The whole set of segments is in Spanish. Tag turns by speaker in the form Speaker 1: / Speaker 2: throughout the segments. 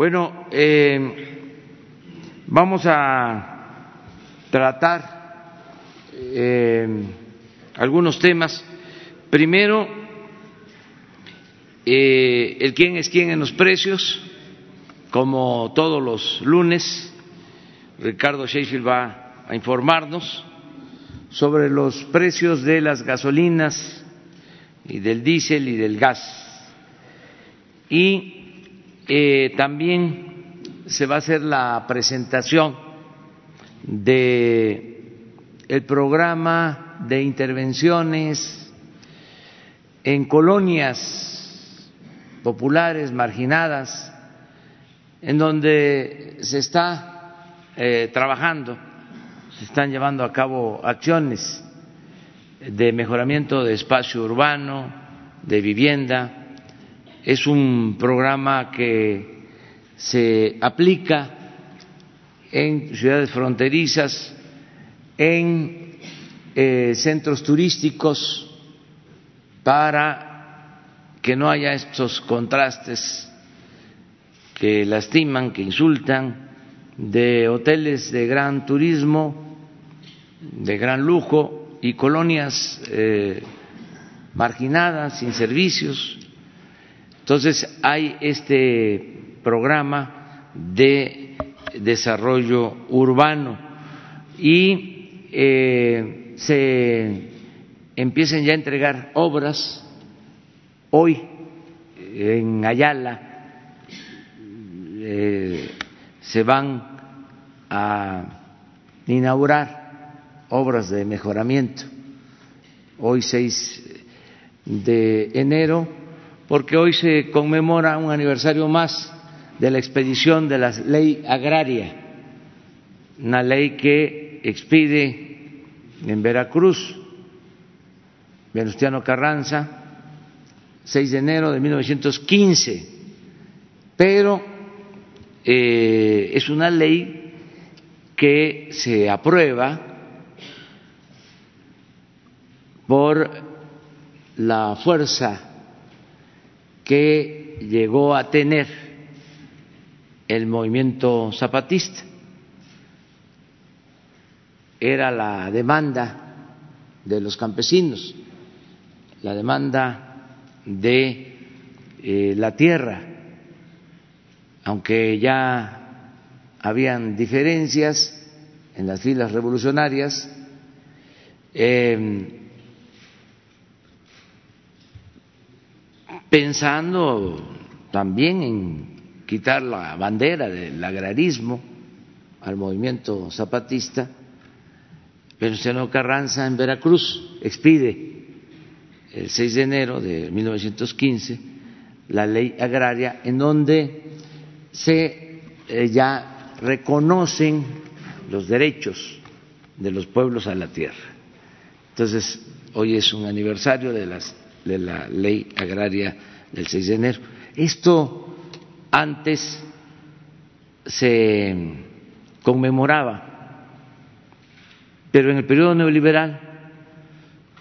Speaker 1: Bueno, eh, vamos a tratar eh, algunos temas. Primero, eh, el quién es quién en los precios, como todos los lunes. Ricardo Sheffield va a informarnos sobre los precios de las gasolinas y del diésel y del gas. Y eh, también se va a hacer la presentación de el programa de intervenciones en colonias populares marginadas en donde se está eh, trabajando, se están llevando a cabo acciones de mejoramiento de espacio urbano, de vivienda, es un programa que se aplica en ciudades fronterizas, en eh, centros turísticos, para que no haya estos contrastes que lastiman, que insultan, de hoteles de gran turismo, de gran lujo y colonias eh, marginadas, sin servicios, entonces, hay este programa de desarrollo urbano y eh, se empiezan ya a entregar obras hoy en Ayala eh, se van a inaugurar obras de mejoramiento. Hoy 6 de enero porque hoy se conmemora un aniversario más de la expedición de la ley agraria, una ley que expide en Veracruz Venustiano Carranza, 6 de enero de 1915, pero eh, es una ley que se aprueba por la fuerza que llegó a tener el movimiento zapatista. Era la demanda de los campesinos, la demanda de eh, la tierra, aunque ya habían diferencias en las filas revolucionarias, eh, pensando también en quitar la bandera del agrarismo al movimiento zapatista, Venustiano Carranza en Veracruz expide el 6 de enero de 1915 la ley agraria en donde se eh, ya reconocen los derechos de los pueblos a la tierra. Entonces, hoy es un aniversario de las de la ley agraria del 6 de enero. Esto antes se conmemoraba, pero en el periodo neoliberal,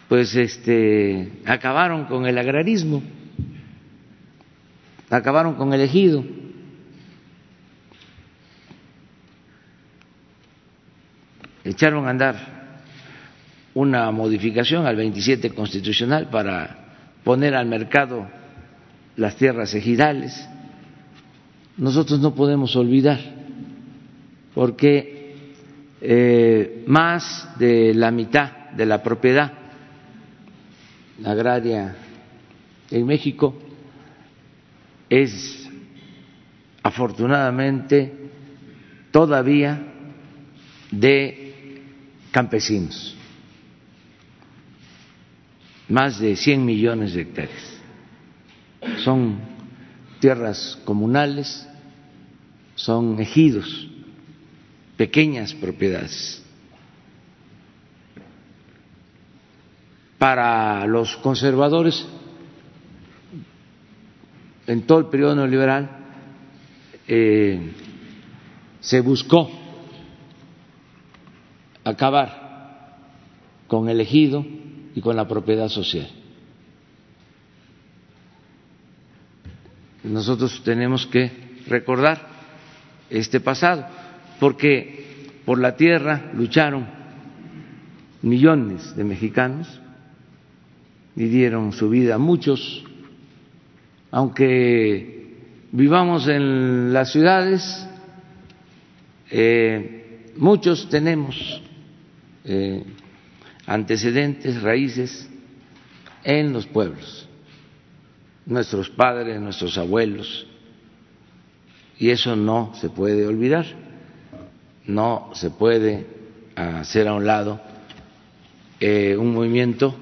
Speaker 1: pues este, acabaron con el agrarismo, acabaron con el ejido. Echaron a andar una modificación al 27 constitucional para poner al mercado las tierras ejidales. Nosotros no podemos olvidar, porque eh, más de la mitad de la propiedad agraria en México es afortunadamente todavía de campesinos más de 100 millones de hectáreas. Son tierras comunales son ejidos, pequeñas propiedades. Para los conservadores, en todo el periodo neoliberal, eh, se buscó acabar con el ejido y con la propiedad social. Nosotros tenemos que recordar este pasado, porque por la tierra lucharon millones de mexicanos y dieron su vida muchos, aunque vivamos en las ciudades, eh, muchos tenemos eh, antecedentes, raíces en los pueblos, nuestros padres, nuestros abuelos, y eso no se puede olvidar, no se puede hacer a un lado eh, un movimiento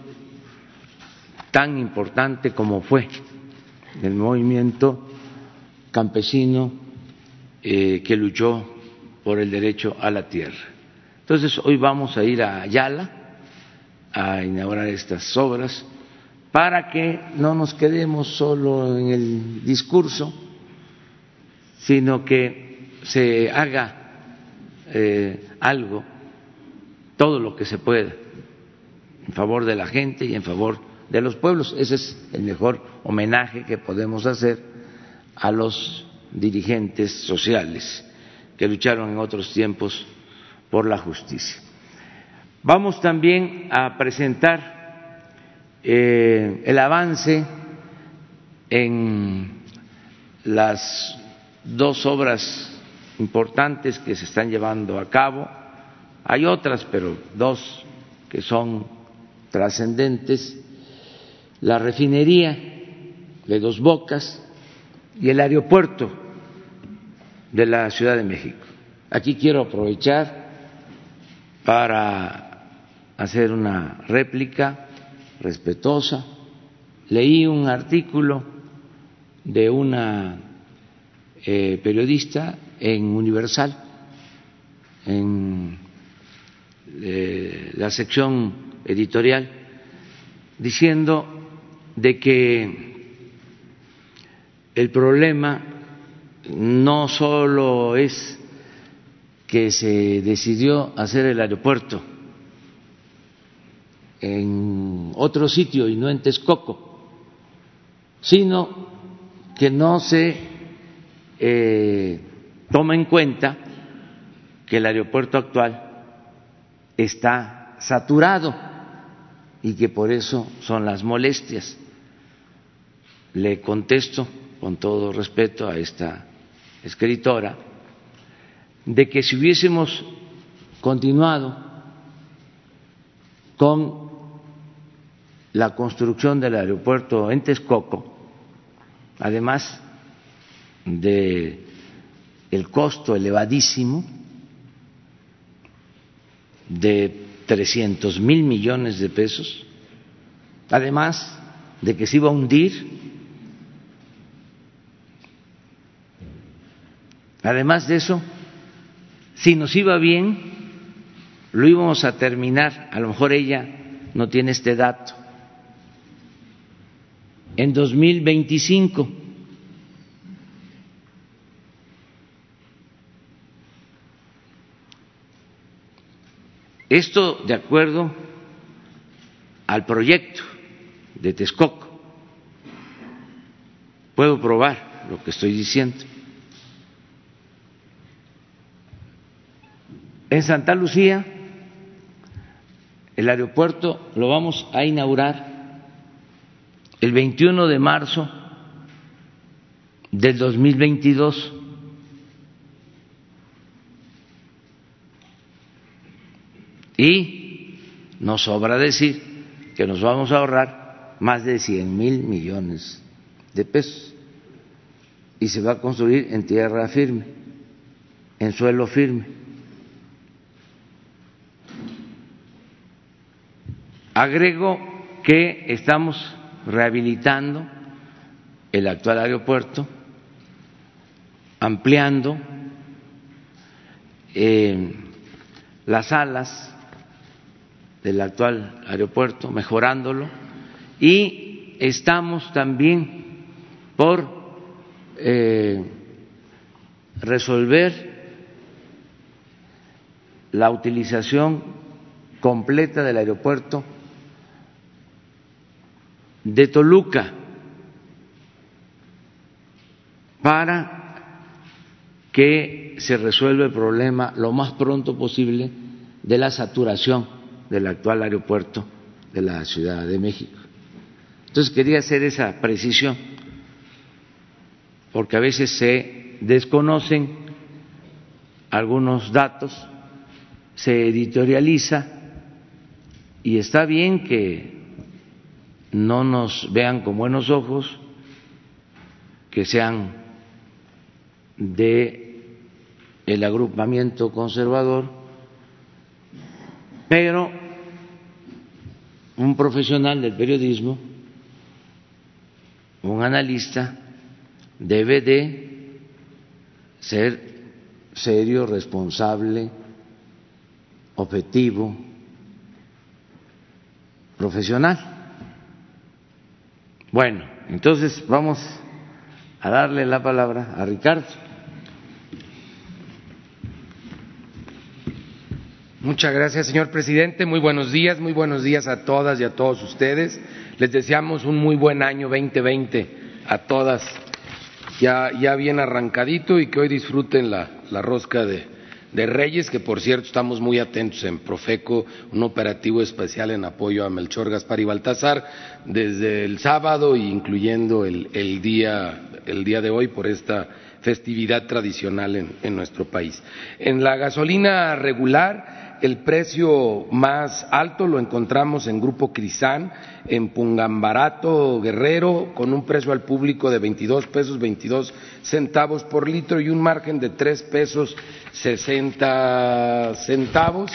Speaker 1: tan importante como fue el movimiento campesino eh, que luchó por el derecho a la tierra. Entonces, hoy vamos a ir a Ayala a inaugurar estas obras para que no nos quedemos solo en el discurso, sino que se haga eh, algo, todo lo que se pueda, en favor de la gente y en favor de los pueblos. Ese es el mejor homenaje que podemos hacer a los dirigentes sociales que lucharon en otros tiempos por la justicia. Vamos también a presentar eh, el avance en las dos obras importantes que se están llevando a cabo. Hay otras, pero dos que son trascendentes. La refinería de Dos Bocas, y el aeropuerto de la Ciudad de México. Aquí quiero aprovechar para hacer una réplica respetuosa. Leí un artículo de una eh, periodista en Universal, en eh, la sección editorial, diciendo de que el problema no solo es que se decidió hacer el aeropuerto en otro sitio y no en Texcoco, sino que no se eh, toma en cuenta que el aeropuerto actual está saturado y que por eso son las molestias. Le contesto con todo respeto a esta escritora, de que si hubiésemos continuado con la construcción del aeropuerto en Texcoco, además de el costo elevadísimo de 300 mil millones de pesos, además de que se iba a hundir Además de eso, si nos iba bien, lo íbamos a terminar, a lo mejor ella no tiene este dato, en 2025. Esto de acuerdo al proyecto de Texcoco. Puedo probar lo que estoy diciendo. En Santa Lucía, el aeropuerto lo vamos a inaugurar el 21 de marzo del 2022. Y nos sobra decir que nos vamos a ahorrar más de 100 mil millones de pesos. Y se va a construir en tierra firme, en suelo firme. Agrego que estamos rehabilitando el actual aeropuerto, ampliando eh, las alas del actual aeropuerto, mejorándolo, y estamos también por eh, resolver la utilización completa del aeropuerto de Toluca para que se resuelva el problema lo más pronto posible de la saturación del actual aeropuerto de la Ciudad de México. Entonces quería hacer esa precisión, porque a veces se desconocen algunos datos, se editorializa y está bien que no nos vean con buenos ojos, que sean de el agrupamiento conservador, pero un profesional del periodismo, un analista, debe de ser serio, responsable, objetivo, profesional. Bueno, entonces vamos a darle la palabra a Ricardo.
Speaker 2: Muchas gracias, señor presidente. Muy buenos días, muy buenos días a todas y a todos ustedes. Les deseamos un muy buen año 2020 a todas, ya, ya bien arrancadito y que hoy disfruten la, la rosca de, de Reyes, que por cierto estamos muy atentos en Profeco, un operativo especial en apoyo a Melchor Gaspar y Baltasar, desde el sábado, incluyendo el, el, día, el día de hoy, por esta festividad tradicional en, en nuestro país. En la gasolina regular, el precio más alto lo encontramos en Grupo Crisán, en Pungambarato, Guerrero, con un precio al público de 22 pesos 22 centavos por litro y un margen de 3 pesos 60 centavos.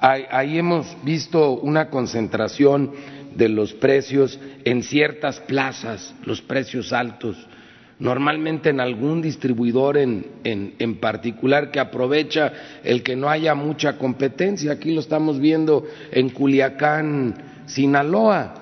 Speaker 2: Ahí, ahí hemos visto una concentración de los precios en ciertas plazas, los precios altos normalmente en algún distribuidor en, en, en, particular que aprovecha el que no haya mucha competencia. Aquí lo estamos viendo en Culiacán, Sinaloa.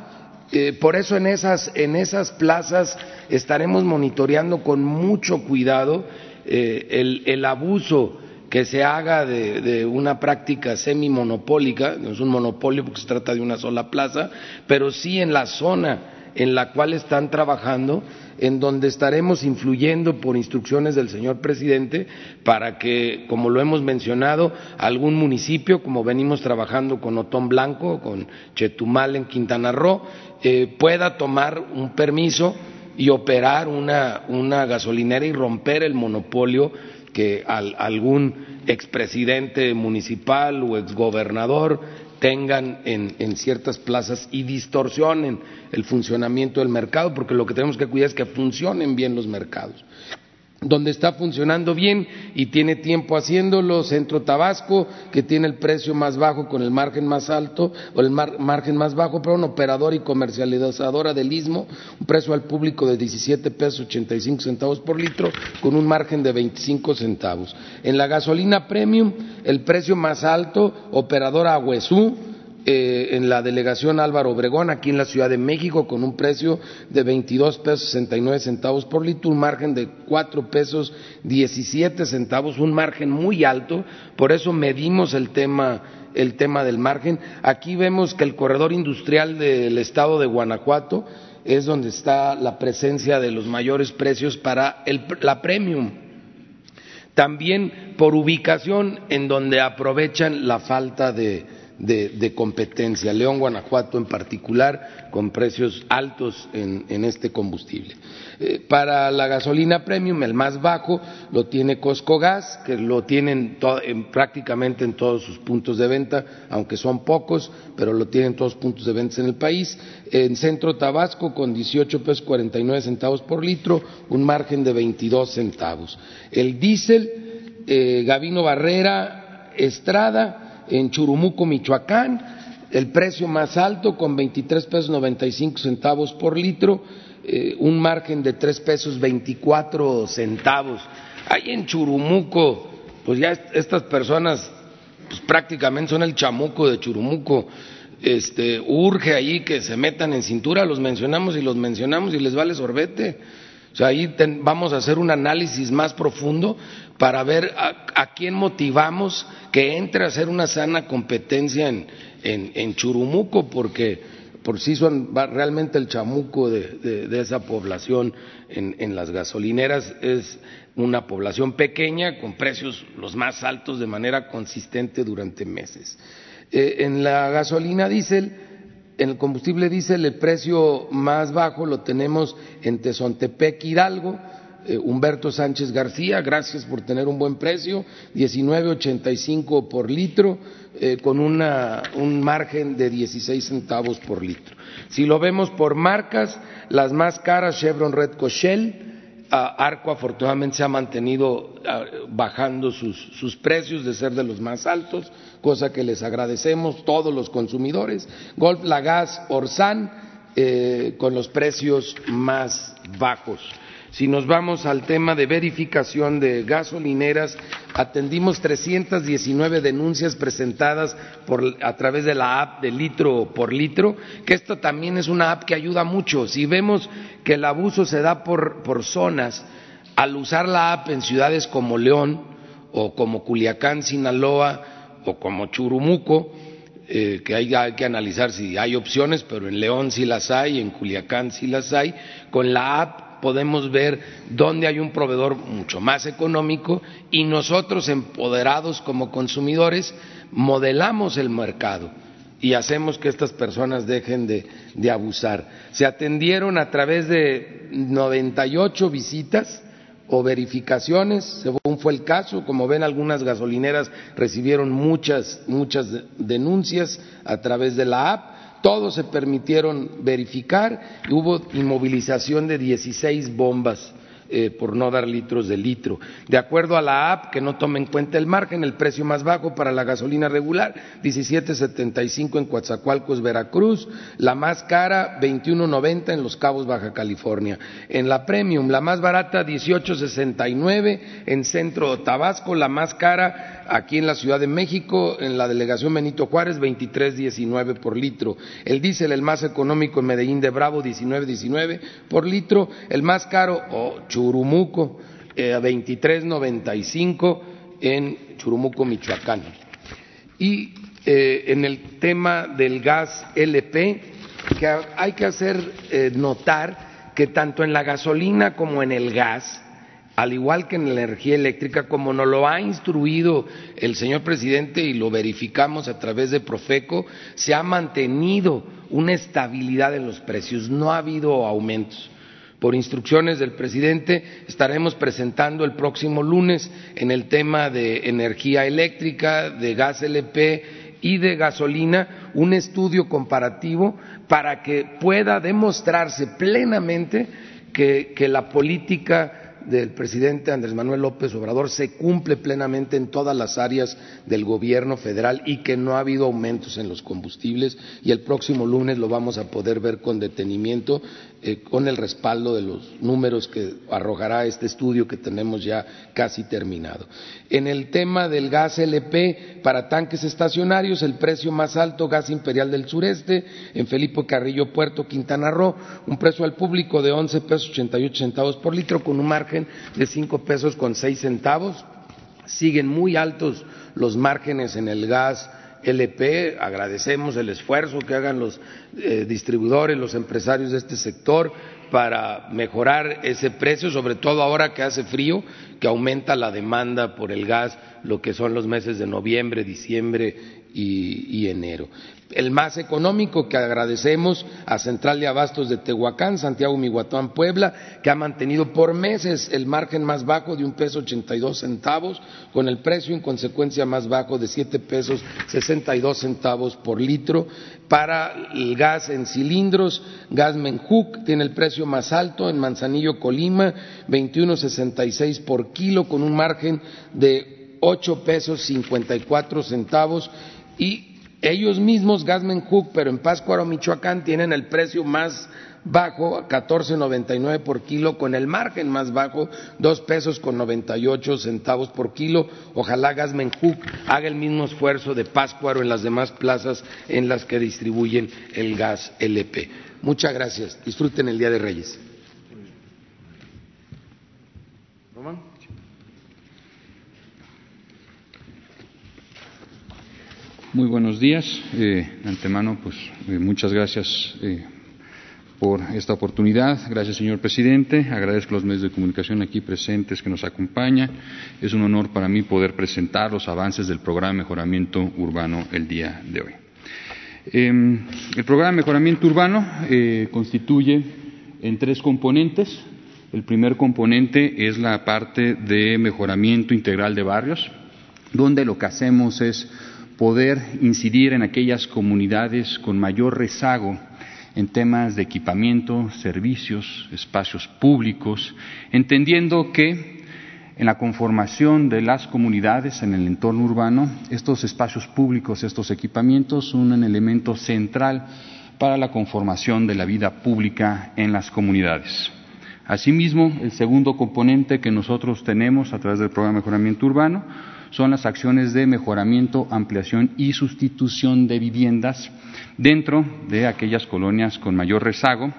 Speaker 2: Eh, por eso en esas, en esas plazas estaremos monitoreando con mucho cuidado eh, el, el abuso que se haga de, de, una práctica semimonopólica, no es un monopolio porque se trata de una sola plaza, pero sí en la zona en la cual están trabajando en donde estaremos influyendo por instrucciones del señor presidente para que, como lo hemos mencionado, algún municipio, como venimos trabajando con Otón Blanco, con Chetumal en Quintana Roo, eh, pueda tomar un permiso y operar una, una gasolinera y romper el monopolio que al, algún expresidente municipal o exgobernador tengan en, en, ciertas plazas y distorsionen el funcionamiento del mercado, porque lo que tenemos que cuidar es que funcionen bien los mercados. Donde está funcionando bien y tiene tiempo haciéndolo, Centro Tabasco, que tiene el precio más bajo con el margen más alto, o el mar, margen más bajo, pero un operador y comercializadora del Istmo, un precio al público de 17 pesos 85 centavos por litro, con un margen de 25 centavos. En la gasolina premium, el precio más alto, operadora Agüesú, eh, en la delegación Álvaro Obregón, aquí en la Ciudad de México, con un precio de 22 pesos 69 centavos por litro, un margen de 4 pesos 17 centavos, un margen muy alto, por eso medimos el tema, el tema del margen. Aquí vemos que el corredor industrial del estado de Guanajuato es donde está la presencia de los mayores precios para el, la premium. También por ubicación en donde aprovechan la falta de, de, competencia. León, Guanajuato en particular, con precios altos en, este combustible. Eh, para la gasolina premium, el más bajo lo tiene Costco Gas, que lo tienen prácticamente en todos sus puntos de venta, aunque son pocos, pero lo tienen en todos los puntos de venta en el país. En Centro Tabasco, con 18 pesos 49 centavos por litro, un margen de 22 centavos. El diésel, eh, Gavino Barrera, Estrada, en Churumuco, Michoacán, el precio más alto con 23 pesos 95 centavos por litro, eh, un margen de 3 pesos 24 centavos. Ahí en Churumuco pues ya estas personas pues prácticamente son el chamuco de Churumuco. Este, urge ahí que se metan en cintura, los mencionamos y los mencionamos y les vale sorbete. O sea, ahí vamos a hacer un análisis más profundo para ver a, quién motivamos que entre a hacer una sana competencia en, en, Churumuco, porque por sí son realmente el chamuco de, esa población en, en, las gasolineras es una población pequeña con precios los más altos de manera consistente durante meses. Eh, en la gasolina diésel, en el combustible diésel, el precio más bajo lo tenemos en Tezontepec, Hidalgo, eh, Humberto Sánchez García, gracias por tener un buen precio, 19.85 por litro, eh, con un margen de 16 centavos por litro. Si lo vemos por marcas, las más caras, Chevron Red Shell, Arco afortunadamente se ha mantenido bajando sus, precios de ser de los más altos, cosa que les agradecemos todos los consumidores. Golf Lagas Orsan eh, con los precios más bajos. Si nos vamos al tema de verificación de gasolineras, atendimos 319 denuncias presentadas a través de la app de litro por litro, que esto también es una app que ayuda mucho. Si vemos que el abuso se da por, zonas, al usar la app en ciudades como León o como Culiacán, Sinaloa o como Churumuco, eh, que hay, que analizar si hay opciones, pero en León sí las hay, en Culiacán sí las hay, con la app podemos ver dónde hay un proveedor mucho más económico y nosotros empoderados como consumidores modelamos el mercado y hacemos que estas personas dejen de, abusar. Se atendieron a través de 98 visitas o verificaciones, según fue el caso. Como ven, algunas gasolineras recibieron muchas, muchas denuncias a través de la app todos se permitieron verificar y hubo inmovilización de 16 bombas eh, por no dar litros de litro. De acuerdo a la app, que no toma en cuenta el margen, el precio más bajo para la gasolina regular, 17.75 en Coatzacoalcos, Veracruz, la más cara, 21.90 en Los Cabos, Baja California. En la premium, la más barata, 18.69 en Centro Tabasco, la más cara, aquí en la Ciudad de México, en la delegación Benito Juárez, 23.19 por litro. El diésel, el más económico en Medellín de Bravo, 19.19 por litro. El más caro, oh, Churumuco, eh, 23.95 en Churumuco, Michoacán. Y eh, en el tema del gas LP, que hay que hacer eh, notar que tanto en la gasolina como en el gas, al igual que en la energía eléctrica, como nos lo ha instruido el señor presidente y lo verificamos a través de Profeco, se ha mantenido una estabilidad en los precios, no ha habido aumentos. Por instrucciones del presidente estaremos presentando el próximo lunes en el tema de energía eléctrica, de gas LP y de gasolina un estudio comparativo para que pueda demostrarse plenamente que, que la política del presidente Andrés Manuel López Obrador se cumple plenamente en todas las áreas del gobierno federal y que no ha habido aumentos en los combustibles y el próximo lunes lo vamos a poder ver con detenimiento eh, con el respaldo de los números que arrojará este estudio que tenemos ya casi terminado. En el tema del gas LP para tanques estacionarios, el precio más alto, gas imperial del sureste, en Felipe Carrillo Puerto, Quintana Roo, un precio al público de 11 pesos 88 centavos por litro con un margen de 5 pesos con 6 centavos. Siguen muy altos los márgenes en el gas LP, agradecemos el esfuerzo que hagan los eh, distribuidores, los empresarios de este sector para mejorar ese precio, sobre todo ahora que hace frío, que aumenta la demanda por el gas, lo que son los meses de noviembre, diciembre y enero el más económico que agradecemos a Central de Abastos de Tehuacán, Santiago Miguatuán, Puebla, que ha mantenido por meses el margen más bajo de un peso ochenta y dos centavos, con el precio en consecuencia más bajo de siete pesos sesenta y dos centavos por litro. Para el gas en cilindros, gas Menjuc tiene el precio más alto en Manzanillo, Colima, veintiuno sesenta y seis por kilo, con un margen de ocho pesos cincuenta y cuatro centavos y Ellos mismos, Gasmenhook, pero en Pátzcuaro, Michoacán, tienen el precio más bajo, 14.99 por kilo, con el margen más bajo, dos pesos con 98 centavos por kilo. Ojalá Gasmenhook haga el mismo esfuerzo de Pátzcuaro en las demás plazas en las que distribuyen el gas LP. Muchas gracias. Disfruten el Día de Reyes.
Speaker 3: Muy buenos días. Eh, antemano, pues eh, muchas gracias eh, por esta oportunidad. Gracias, señor presidente. Agradezco a los medios de comunicación aquí presentes que nos acompañan. Es un honor para mí poder presentar los avances del programa de mejoramiento urbano el día de hoy. Em, el programa de mejoramiento urbano constituye en tres componentes. El primer componente es la parte de mejoramiento integral de barrios, donde lo que hacemos es poder incidir en aquellas comunidades con mayor rezago en temas de equipamiento, servicios, espacios públicos, entendiendo que en la conformación de las comunidades en el entorno urbano, estos espacios públicos, estos equipamientos son un elemento central para la conformación de la vida pública en las comunidades. Asimismo, el segundo componente que nosotros tenemos a través del programa de mejoramiento urbano son las acciones de mejoramiento, ampliación y sustitución de viviendas dentro de aquellas colonias con mayor rezago.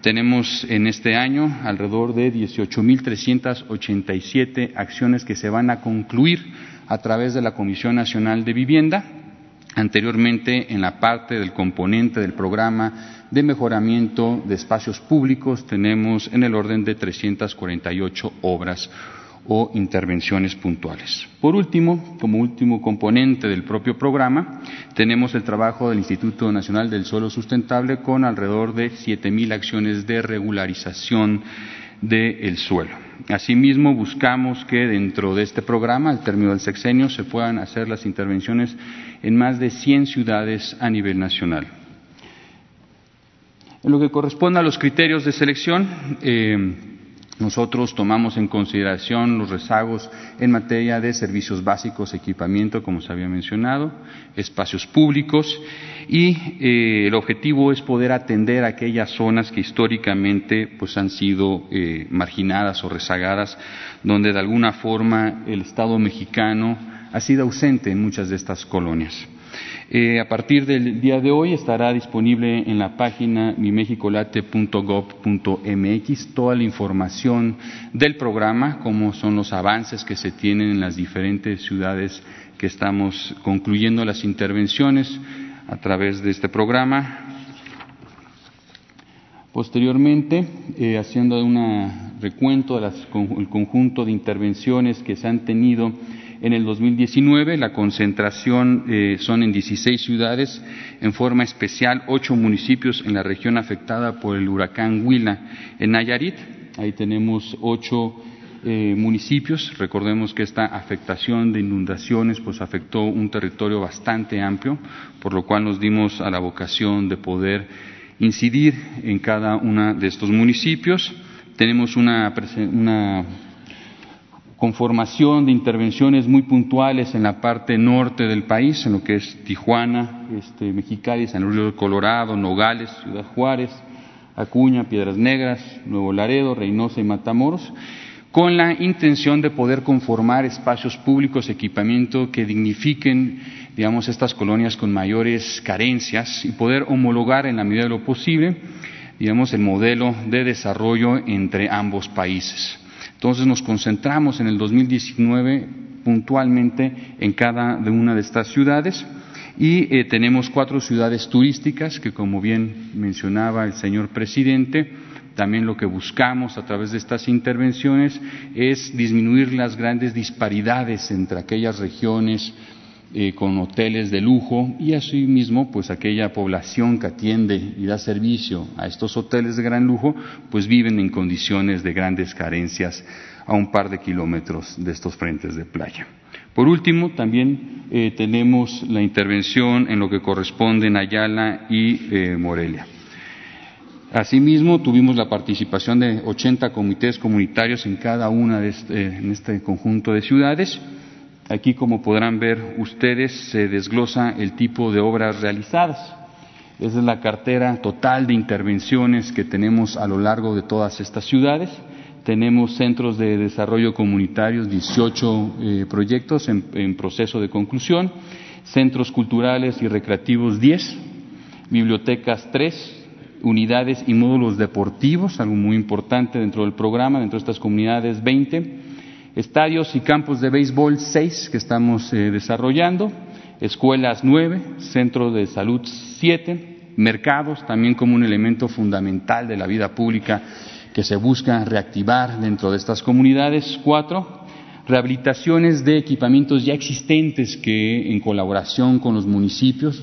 Speaker 3: Tenemos en este año alrededor de 18.387 acciones que se van a concluir a través de la Comisión Nacional de Vivienda. Anteriormente, en la parte del componente del programa de mejoramiento de espacios públicos, tenemos en el orden de 348 obras o intervenciones puntuales. Por último, como último componente del propio programa, tenemos el trabajo del Instituto Nacional del Suelo Sustentable con alrededor de 7.000 acciones de regularización del suelo. Asimismo, buscamos que dentro de este programa, al término del sexenio, se puedan hacer las intervenciones en más de 100 ciudades a nivel nacional. En lo que corresponde a los criterios de selección, eh, nosotros tomamos en consideración los rezagos en materia de servicios básicos, equipamiento, como se había mencionado, espacios públicos y eh, el objetivo es poder atender aquellas zonas que históricamente pues, han sido eh, marginadas o rezagadas, donde de alguna forma el Estado mexicano ha sido ausente en muchas de estas colonias. Eh, a partir del día de hoy estará disponible en la página mimexicolate.gov.mx toda la información del programa, cómo son los avances que se tienen en las diferentes ciudades que estamos concluyendo las intervenciones a través de este programa. Posteriormente, eh, haciendo un recuento del conjunto de intervenciones que se han tenido en el 2019 la concentración eh, son en 16 ciudades, en forma especial ocho municipios en la región afectada por el huracán Huila. En Nayarit, ahí tenemos ocho eh, municipios. Recordemos que esta afectación de inundaciones pues afectó un territorio bastante amplio, por lo cual nos dimos a la vocación de poder incidir en cada uno de estos municipios. Tenemos una, una conformación de intervenciones muy puntuales en la parte norte del país, en lo que es Tijuana, este, Mexicali, San Luis del Colorado, Nogales, Ciudad Juárez, Acuña, Piedras Negras, Nuevo Laredo, Reynosa y Matamoros, con la intención de poder conformar espacios públicos, equipamiento que dignifiquen, digamos, estas colonias con mayores carencias y poder homologar en la medida de lo posible, digamos, el modelo de desarrollo entre ambos países. Entonces nos concentramos en el 2019 puntualmente en cada una de estas ciudades y eh, tenemos cuatro ciudades turísticas que, como bien mencionaba el señor presidente, también lo que buscamos a través de estas intervenciones es disminuir las grandes disparidades entre aquellas regiones eh, con hoteles de lujo y asimismo pues aquella población que atiende y da servicio a estos hoteles de gran lujo pues viven en condiciones de grandes carencias a un par de kilómetros de estos frentes de playa. Por último, también eh, tenemos la intervención en lo que corresponde en Ayala y eh, Morelia. Asimismo, tuvimos la participación de 80 comités comunitarios en cada una de este, en este conjunto de ciudades Aquí, como podrán ver ustedes, se desglosa el tipo de obras realizadas. Esa es la cartera total de intervenciones que tenemos a lo largo de todas estas ciudades. Tenemos centros de desarrollo comunitarios, 18 eh, proyectos en, en, proceso de conclusión, centros culturales y recreativos, 10, bibliotecas, 3, unidades y módulos deportivos, algo muy importante dentro del programa, dentro de estas comunidades, 20, estadios y campos de béisbol, 6 que estamos eh, desarrollando, escuelas, 9, centro de salud, 7, mercados, también como un elemento fundamental de la vida pública que se busca reactivar dentro de estas comunidades. Cuatro, rehabilitaciones de equipamientos ya existentes que en colaboración con los municipios,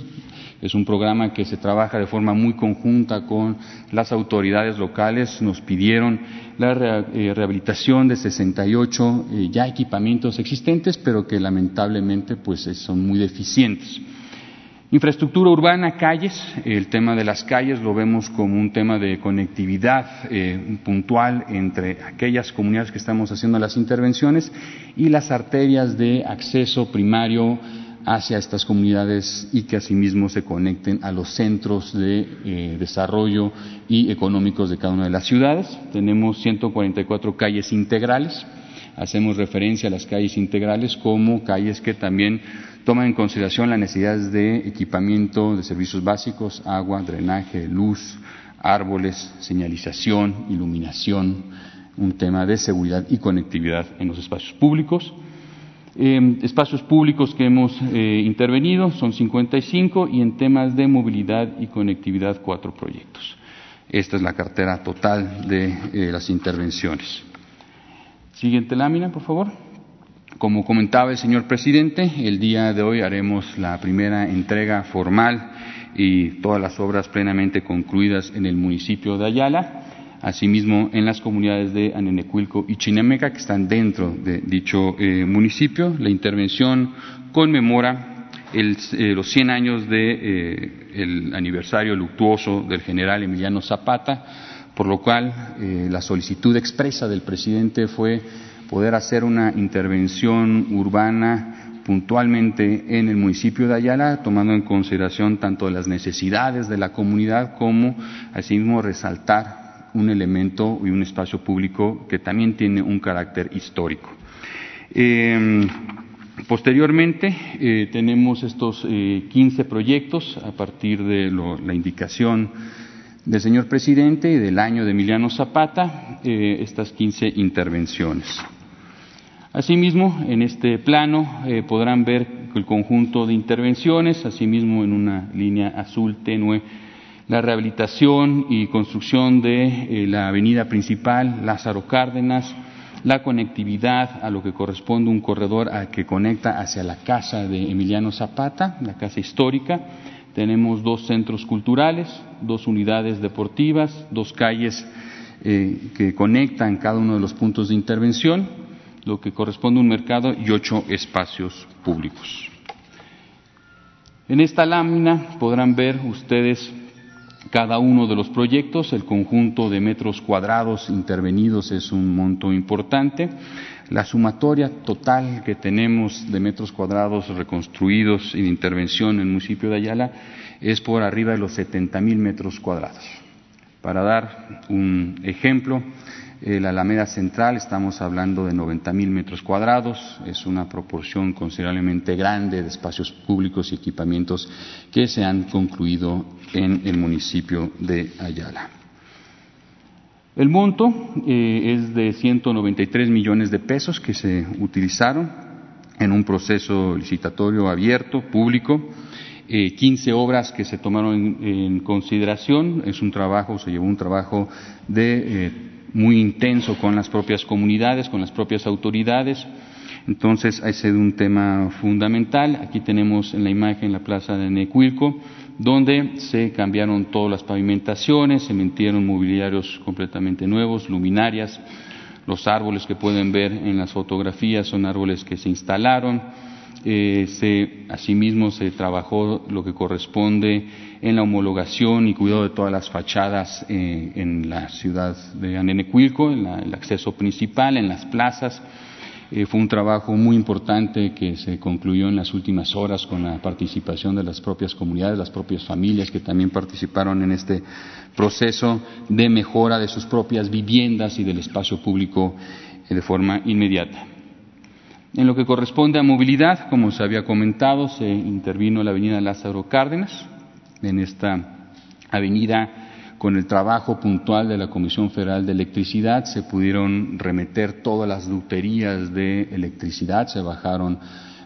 Speaker 3: es un programa que se trabaja de forma muy conjunta con las autoridades locales. Nos pidieron la eh, rehabilitación de 68 eh, ya equipamientos existentes, pero que lamentablemente pues son muy deficientes. Infraestructura urbana, calles. El tema de las calles lo vemos como un tema de conectividad eh, puntual entre aquellas comunidades que estamos haciendo las intervenciones y las arterias de acceso primario hacia estas comunidades y que asimismo se conecten a los centros de eh, desarrollo y económicos de cada una de las ciudades. Tenemos 144 calles integrales. Hacemos referencia a las calles integrales como calles que también toman en consideración las necesidades de equipamiento de servicios básicos, agua, drenaje, luz, árboles, señalización, iluminación, un tema de seguridad y conectividad en los espacios públicos. Eh, espacios públicos que hemos eh, intervenido son 55 y en temas de movilidad y conectividad cuatro proyectos. Esta es la cartera total de eh, las intervenciones. Siguiente lámina, por favor. Como comentaba el señor presidente, el día de hoy haremos la primera entrega formal y todas las obras plenamente concluidas en el municipio de Ayala asimismo en las comunidades de Anenecuilco y Chinameca que están dentro de dicho eh, municipio. La intervención conmemora eh, los 100 años del de, eh, aniversario luctuoso del general Emiliano Zapata, por lo cual la solicitud expresa del presidente fue poder hacer una intervención urbana puntualmente en el municipio de Ayala, tomando en consideración tanto las necesidades de la comunidad como asimismo resaltar un elemento y un espacio público que también tiene un carácter histórico. Eh, posteriormente eh, tenemos estos eh, 15 proyectos a partir de la indicación del señor presidente y del año de Emiliano Zapata, eh, estas 15 intervenciones. Asimismo, en este plano podrán ver el conjunto de intervenciones, asimismo en una línea azul tenue la rehabilitación y construcción de eh, la avenida principal Lázaro Cárdenas, la conectividad a lo que corresponde un corredor que conecta hacia la casa de Emiliano Zapata, la casa histórica. Tenemos dos centros culturales, dos unidades deportivas, dos calles eh, que conectan cada uno de los puntos de intervención, lo que corresponde a un mercado y ocho espacios públicos. En esta lámina podrán ver ustedes cada uno de los proyectos, el conjunto de metros cuadrados intervenidos es un monto importante. La sumatoria total que tenemos de metros cuadrados reconstruidos y de intervención en el municipio de Ayala es por arriba de los 70 mil metros cuadrados. Para dar un ejemplo, la Alameda Central, estamos hablando de 90 mil metros cuadrados, es una proporción considerablemente grande de espacios públicos y equipamientos que se han concluido en el municipio de Ayala. El monto eh, es de 193 millones de pesos que se utilizaron en un proceso licitatorio abierto, público. Eh, 15 obras que se tomaron en, en, consideración. Es un trabajo, se llevó un trabajo de eh, muy intenso con las propias comunidades, con las propias autoridades. Entonces, ese es un tema fundamental. Aquí tenemos en la imagen la plaza de Necuilco, donde se cambiaron todas las pavimentaciones, se metieron mobiliarios completamente nuevos, luminarias. Los árboles que pueden ver en las fotografías son árboles que se instalaron eh, se, asimismo se trabajó lo que corresponde en la homologación y cuidado de todas las fachadas eh, en la ciudad de Anenecuilco, en la, el acceso principal, en las plazas. Eh, fue un trabajo muy importante que se concluyó en las últimas horas con la participación de las propias comunidades, las propias familias que también participaron en este proceso de mejora de sus propias viviendas y del espacio público eh, de forma inmediata. En lo que corresponde a movilidad, como se había comentado, se intervino la avenida Lázaro Cárdenas. En esta avenida con el trabajo puntual de la Comisión Federal de Electricidad se pudieron remeter todas las duterías de electricidad, se bajaron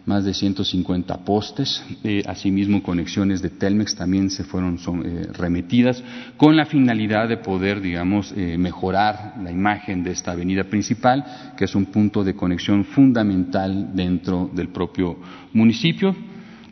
Speaker 3: más de 150 postes, eh, asimismo conexiones de Telmex también se fueron eh, remetidas con la finalidad de poder, digamos, eh, mejorar la imagen de esta avenida principal, que es un punto de conexión fundamental dentro del propio municipio.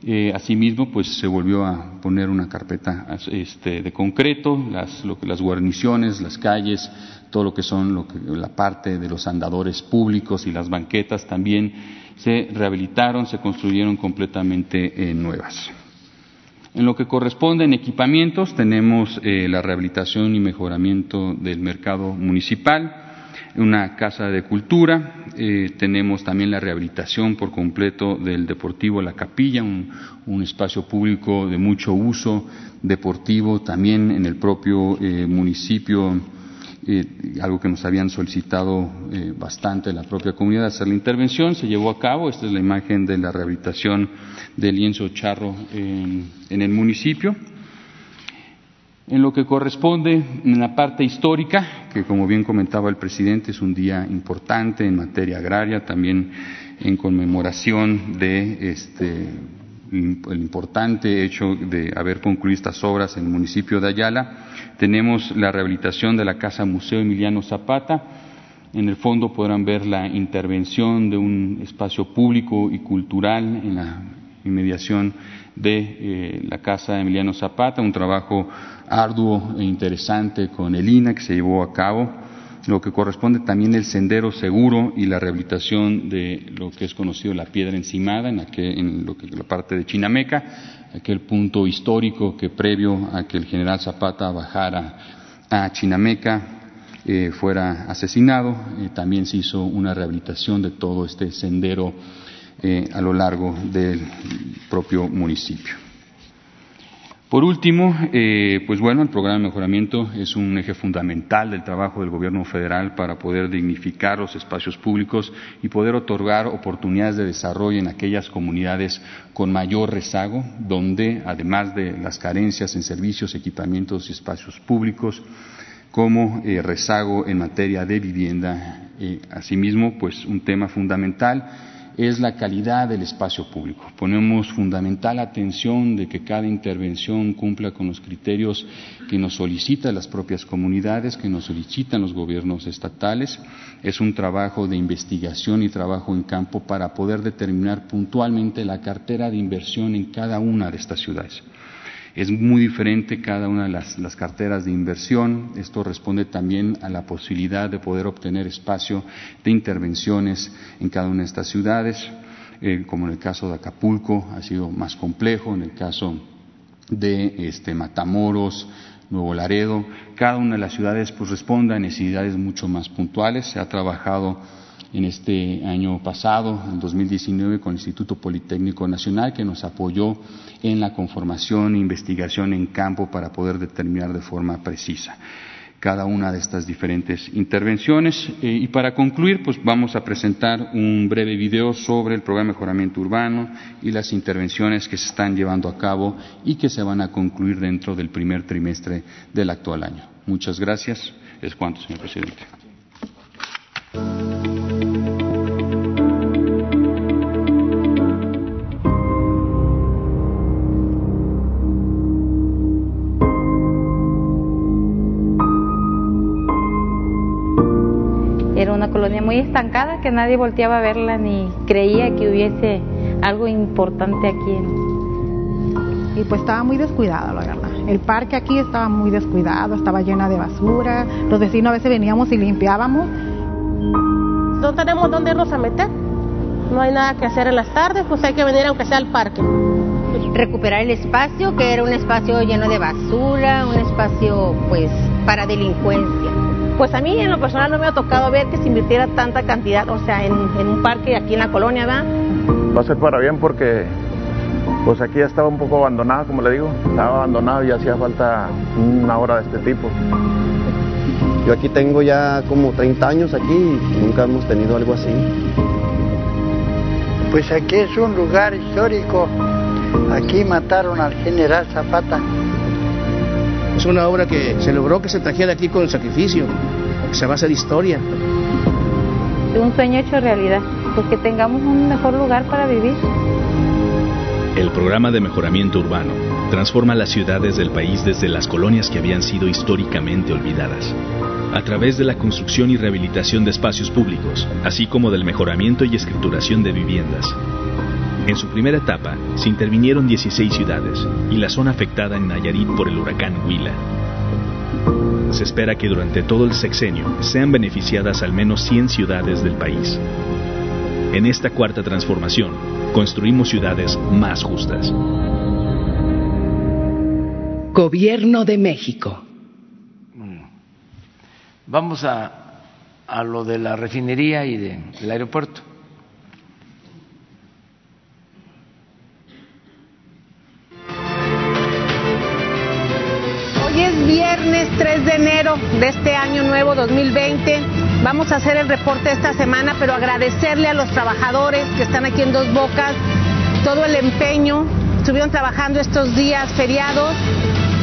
Speaker 3: Eh, asimismo, pues se volvió a poner una carpeta este, de concreto, las, lo las guarniciones, las calles, todo lo que son lo que, la parte de los andadores públicos y las banquetas también se rehabilitaron, se construyeron completamente eh, nuevas. En lo que corresponde en equipamientos, tenemos eh, la rehabilitación y mejoramiento del mercado municipal, una casa de cultura, eh, tenemos también la rehabilitación por completo del Deportivo La Capilla, un, espacio público de mucho uso deportivo también en el propio eh, municipio, eh, algo que nos habían solicitado bastante la propia comunidad hacer la intervención, se llevó a cabo, esta es la imagen de la rehabilitación del lienzo charro en el municipio. En lo que corresponde en la parte histórica, que como bien comentaba el presidente, es un día importante en materia agraria, también en conmemoración de este, importante hecho de haber concluido estas obras en el municipio de Ayala. Tenemos la rehabilitación de la Casa Museo Emiliano Zapata. En el fondo podrán ver la intervención de un espacio público y cultural en la inmediación de eh, la Casa Emiliano Zapata, un trabajo arduo e interesante con el INA que se llevó a cabo, lo que corresponde también el sendero seguro y la rehabilitación de lo que es conocido la piedra encimada en, en lo que, la parte de Chinameca, aquel punto histórico que previo a que el general Zapata bajara a Chinameca eh, fuera asesinado. Eh, también se hizo una rehabilitación de todo este sendero eh, a lo largo del propio municipio. Por último, eh, pues bueno, el programa de mejoramiento es un eje fundamental del trabajo del Gobierno federal para poder dignificar los espacios públicos y poder otorgar oportunidades de desarrollo en aquellas comunidades con mayor rezago, donde, además de las carencias en servicios, equipamientos y espacios públicos, como eh, rezago en materia de vivienda, eh, asimismo, pues un tema fundamental es la calidad del espacio público. Ponemos fundamental atención de que cada intervención cumpla con los criterios que nos solicitan las propias comunidades, que nos solicitan los gobiernos estatales. Es un trabajo de investigación y trabajo en campo para poder determinar puntualmente la cartera de inversión en cada una de estas ciudades. Es muy diferente cada una de las, carteras de inversión. Esto responde también a la posibilidad de poder obtener espacio de intervenciones en cada una de estas ciudades. Eh, como en el caso de Acapulco, ha sido más complejo. En el caso de este, Matamoros, Nuevo Laredo, cada una de las ciudades pues, responde a necesidades mucho más puntuales. Se ha trabajado en este año pasado, en 2019, con el Instituto Politécnico Nacional, que nos apoyó en la conformación e investigación en campo para poder determinar de forma precisa cada una de estas diferentes intervenciones. Eh, y para concluir, pues vamos a presentar un breve video sobre el programa de mejoramiento urbano y las intervenciones que se están llevando a cabo y que se van a concluir dentro del primer trimestre del actual año. Muchas gracias. Es cuanto, señor presidente.
Speaker 4: Muy estancada que nadie volteaba a verla ni creía que hubiese algo importante aquí.
Speaker 5: Y pues estaba muy descuidado, la verdad. El parque aquí estaba muy descuidado, estaba llena de basura. Los vecinos a veces veníamos y limpiábamos.
Speaker 6: No tenemos dónde irnos a meter. No hay nada que hacer en las tardes, pues hay que venir aunque sea al parque.
Speaker 7: Recuperar el espacio, que era un espacio lleno de basura, un espacio pues para delincuencia
Speaker 6: pues a mí en lo personal no me ha tocado ver que se invirtiera tanta cantidad, o sea, en, en un parque aquí en la colonia, ¿verdad?
Speaker 8: Va a ser para bien porque pues aquí ya estaba un poco abandonado, como le digo, estaba abandonado y hacía falta una obra de este tipo.
Speaker 9: Yo aquí tengo ya como 30 años aquí y nunca hemos tenido algo así.
Speaker 10: Pues aquí es un lugar histórico. Aquí mataron al general Zapata.
Speaker 11: Es una obra que se logró que se trajera aquí con sacrificio, que se basa de historia.
Speaker 4: Un sueño hecho realidad, pues que tengamos un mejor lugar para vivir.
Speaker 12: El programa de mejoramiento urbano transforma las ciudades del país desde las colonias que habían sido históricamente olvidadas, a través de la construcción y rehabilitación de espacios públicos, así como del mejoramiento y escrituración de viviendas. En su primera etapa se intervinieron 16 ciudades y la zona afectada en Nayarit por el huracán Huila. Se espera que durante todo el sexenio sean beneficiadas al menos 100 ciudades del país. En esta cuarta transformación, construimos ciudades más justas.
Speaker 13: Gobierno de México.
Speaker 1: Vamos a, a lo de la refinería y de- del aeropuerto.
Speaker 6: De este año nuevo 2020. Vamos a hacer el reporte esta semana, pero agradecerle a los trabajadores que están aquí en Dos Bocas todo el empeño. Estuvieron trabajando estos días feriados.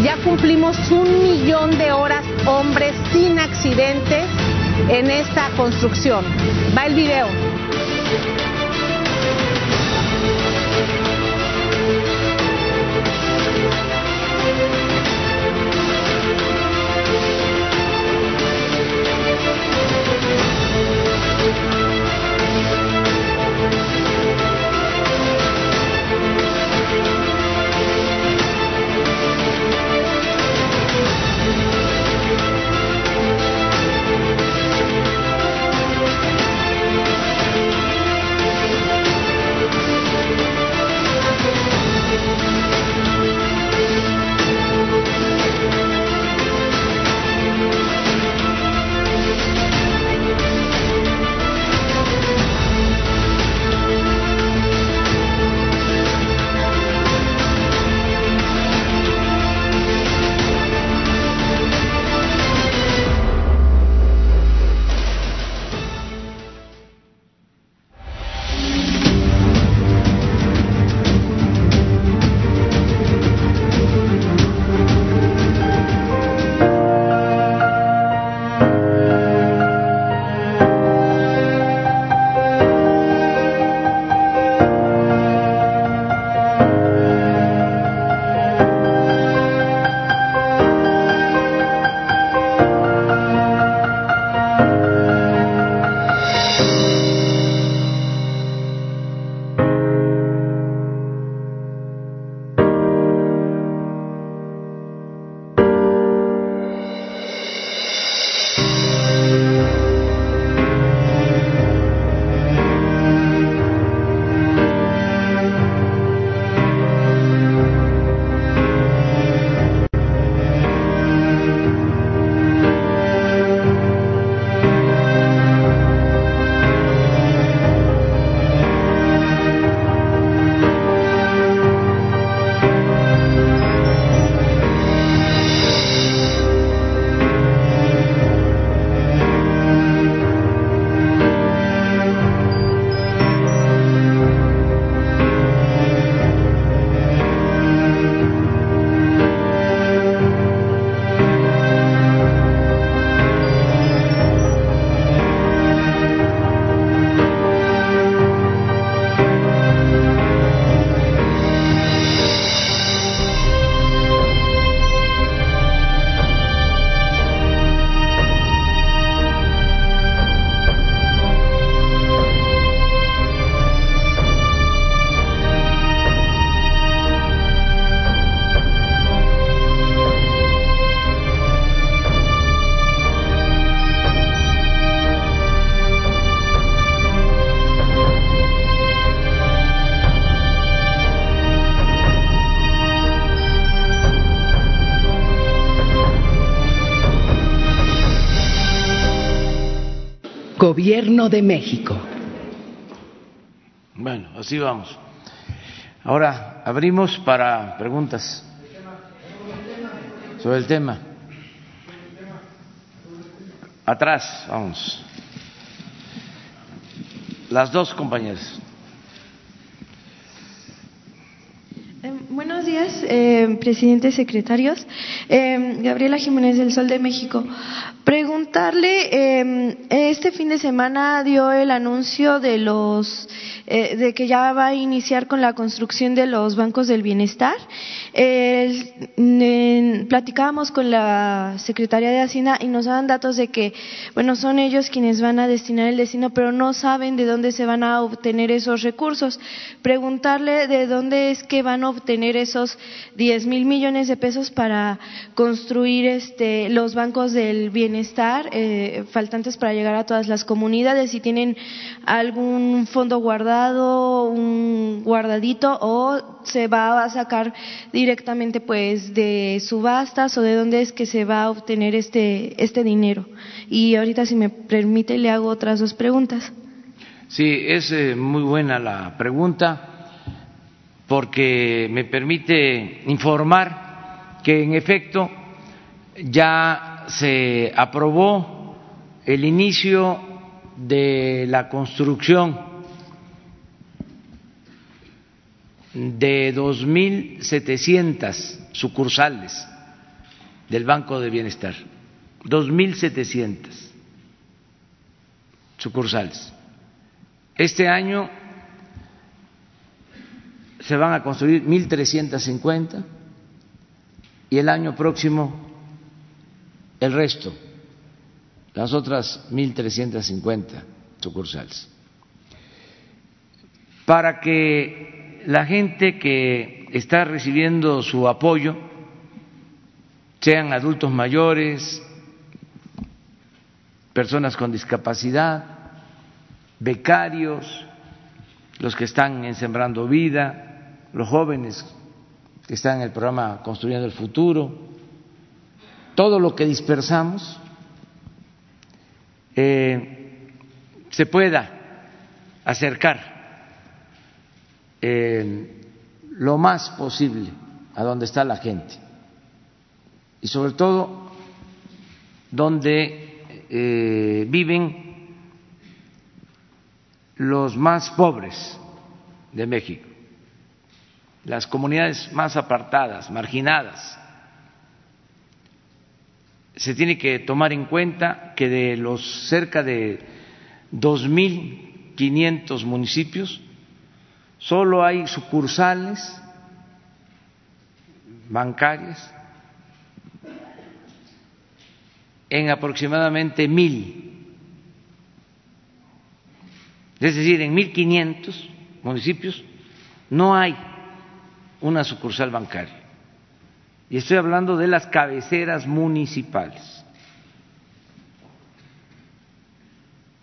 Speaker 6: Ya cumplimos un millón de horas hombres sin accidentes en esta construcción. Va el video.
Speaker 13: Gobierno de México.
Speaker 1: Bueno, así vamos. Ahora abrimos para preguntas sobre el tema. Atrás, vamos. Las dos compañeras.
Speaker 14: Eh, buenos días, eh, presidentes, secretarios. Eh, Gabriela Jiménez del Sol de México. Preguntarle, este fin de semana dio el anuncio de los eh, de que ya va a iniciar con la construcción de los bancos del bienestar. platicábamos con la Secretaría de Hacienda y nos daban datos de que, bueno, son ellos quienes van a destinar el destino, pero no saben de dónde se van a obtener esos recursos. Preguntarle de dónde es que van a obtener esos 10 mil millones de pesos para construir este, los bancos del bienestar eh, faltantes para llegar a todas las comunidades, si tienen algún fondo guardado un guardadito o se va a sacar directamente pues de subastas o de dónde es que se va a obtener este, este dinero. Y ahorita si me permite le hago otras dos preguntas.
Speaker 1: Sí, es eh, muy buena la pregunta porque me permite informar que en efecto ya se aprobó el inicio de la construcción de 2.700 sucursales del Banco de Bienestar, 2.700 sucursales. Este año se van a construir 1.350 y el año próximo el resto, las otras 1.350 sucursales. Para que la gente que está recibiendo su apoyo, sean adultos mayores, personas con discapacidad, becarios, los que están Sembrando Vida, los jóvenes que están en el programa Construyendo el Futuro, todo lo que dispersamos eh, se pueda acercar lo más posible a donde está la gente y sobre todo donde eh, viven los más pobres de México, las comunidades más apartadas, marginadas. Se tiene que tomar en cuenta que de los cerca de 2.500 municipios, Solo hay sucursales bancarias en aproximadamente mil, es decir, en mil quinientos municipios no hay una sucursal bancaria. Y estoy hablando de las cabeceras municipales.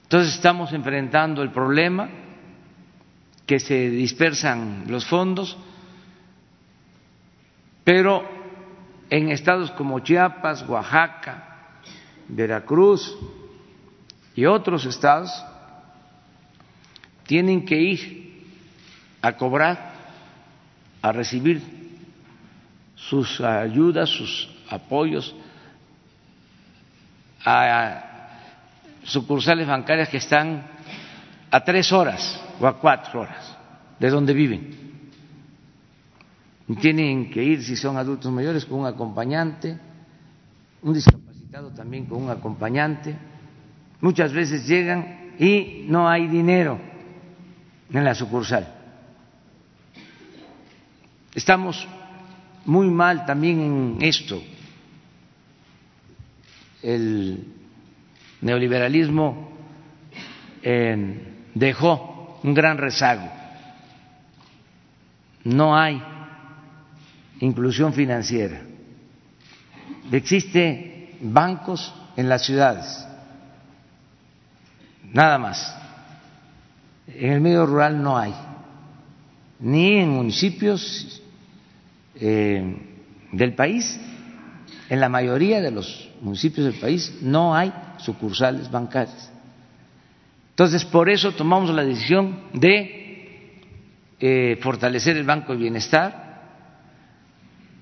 Speaker 1: Entonces estamos enfrentando el problema que se dispersan los fondos, pero en estados como Chiapas, Oaxaca, Veracruz y otros estados tienen que ir a cobrar, a recibir sus ayudas, sus apoyos a sucursales bancarias que están a tres horas o a cuatro horas de donde viven. Tienen que ir, si son adultos mayores, con un acompañante, un discapacitado también con un acompañante. Muchas veces llegan y no hay dinero en la sucursal. Estamos muy mal también en esto. El neoliberalismo dejó un gran rezago. No hay inclusión financiera. Existe bancos en las ciudades, nada más. En el medio rural no hay, ni en municipios eh, del país, en la mayoría de los municipios del país no hay sucursales bancarias. Entonces, por eso tomamos la decisión de eh, fortalecer el Banco de Bienestar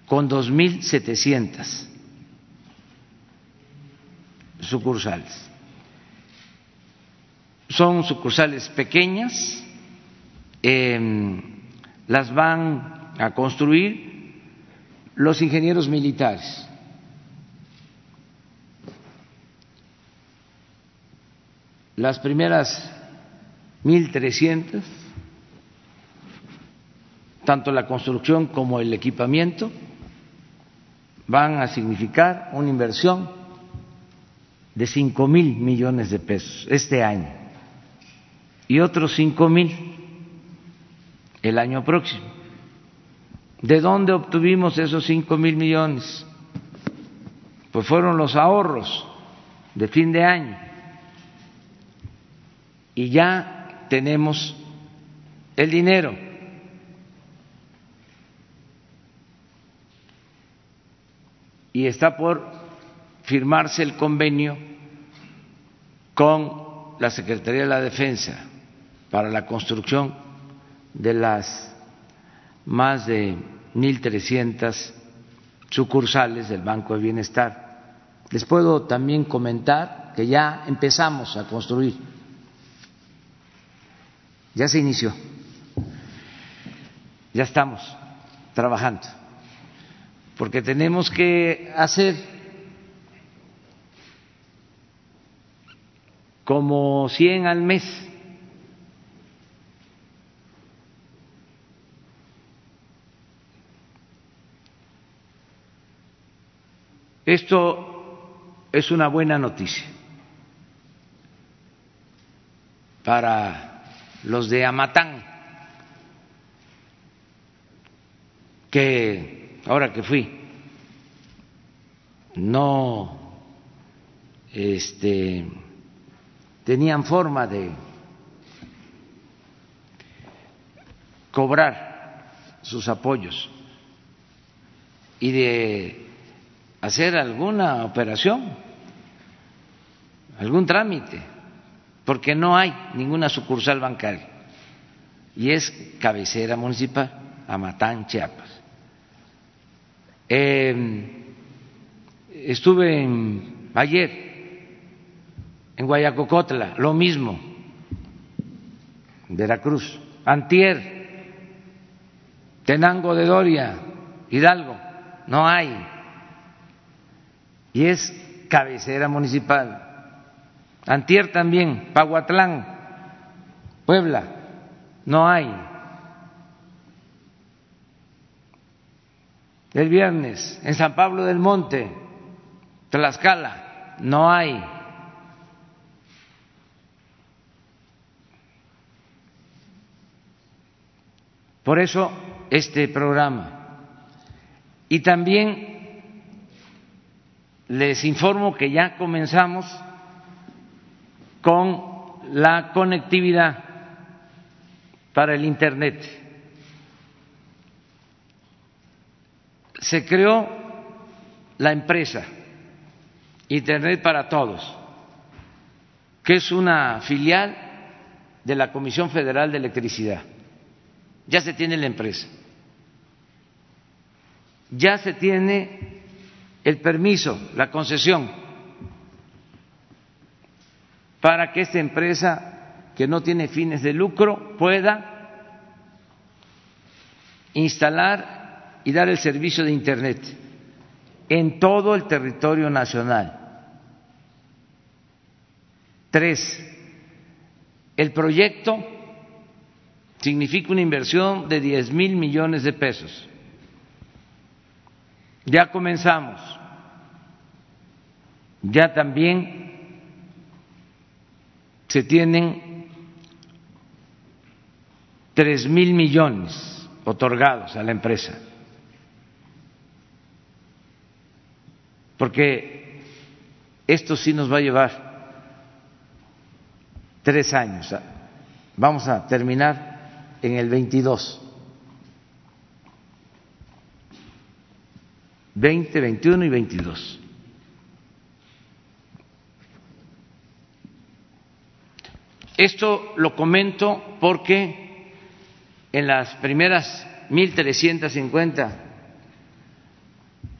Speaker 1: con 2.700 sucursales. Son sucursales pequeñas, eh, las van a construir los ingenieros militares. Las primeras 1.300, tanto la construcción como el equipamiento, van a significar una inversión de cinco mil millones de pesos este año y otros cinco mil el año próximo. ¿De dónde obtuvimos esos cinco mil millones? Pues fueron los ahorros de fin de año y ya tenemos el dinero. Y está por firmarse el convenio con la Secretaría de la Defensa para la construcción de las más de 1.300 sucursales del Banco de Bienestar. Les puedo también comentar que ya empezamos a construir, ya se inició, ya estamos trabajando, porque tenemos que hacer como 100 al mes. Esto es una buena noticia para los de Amatán, que ahora que fui no este tenían forma de cobrar sus apoyos y de hacer alguna operación, algún trámite, porque no hay ninguna sucursal bancaria y es cabecera municipal, Amatán, Chiapas. Eh, estuve en, ayer en Guayacocotla, lo mismo, Veracruz, Antier, Tenango de Doria, Hidalgo, no hay. Y es cabecera municipal. Antier también, Paguatlán, Puebla, no hay. El viernes, en San Pablo del Monte, Tlaxcala, no hay. Por eso este programa. Y también les informo que ya comenzamos con la conectividad para el Internet. Se creó la empresa Internet para Todos, que es una filial de la Comisión Federal de Electricidad ya se tiene la empresa, ya se tiene el permiso, la concesión, para que esta empresa que no tiene fines de lucro pueda instalar y dar el servicio de Internet en todo el territorio nacional. Tres, el proyecto significa una inversión de 10 mil millones de pesos. Ya comenzamos. Ya también se tienen tres mil millones otorgados a la empresa. Porque esto sí nos va a llevar tres años. Vamos a terminar en el 22. 20, 21 y 22. Esto lo comento porque en las primeras 1.350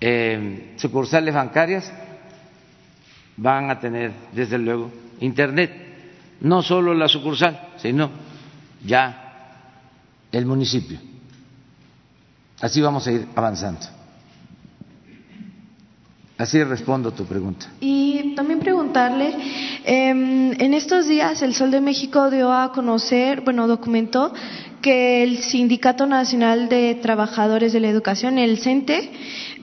Speaker 1: eh, sucursales bancarias van a tener, desde luego, Internet. No solo la sucursal, sino ya el municipio. Así vamos a ir avanzando. Así respondo tu pregunta.
Speaker 14: Y también preguntarle, em, en estos días el Sol de México dio a conocer, bueno, documentó que el Sindicato Nacional de Trabajadores de la Educación, el CENTE,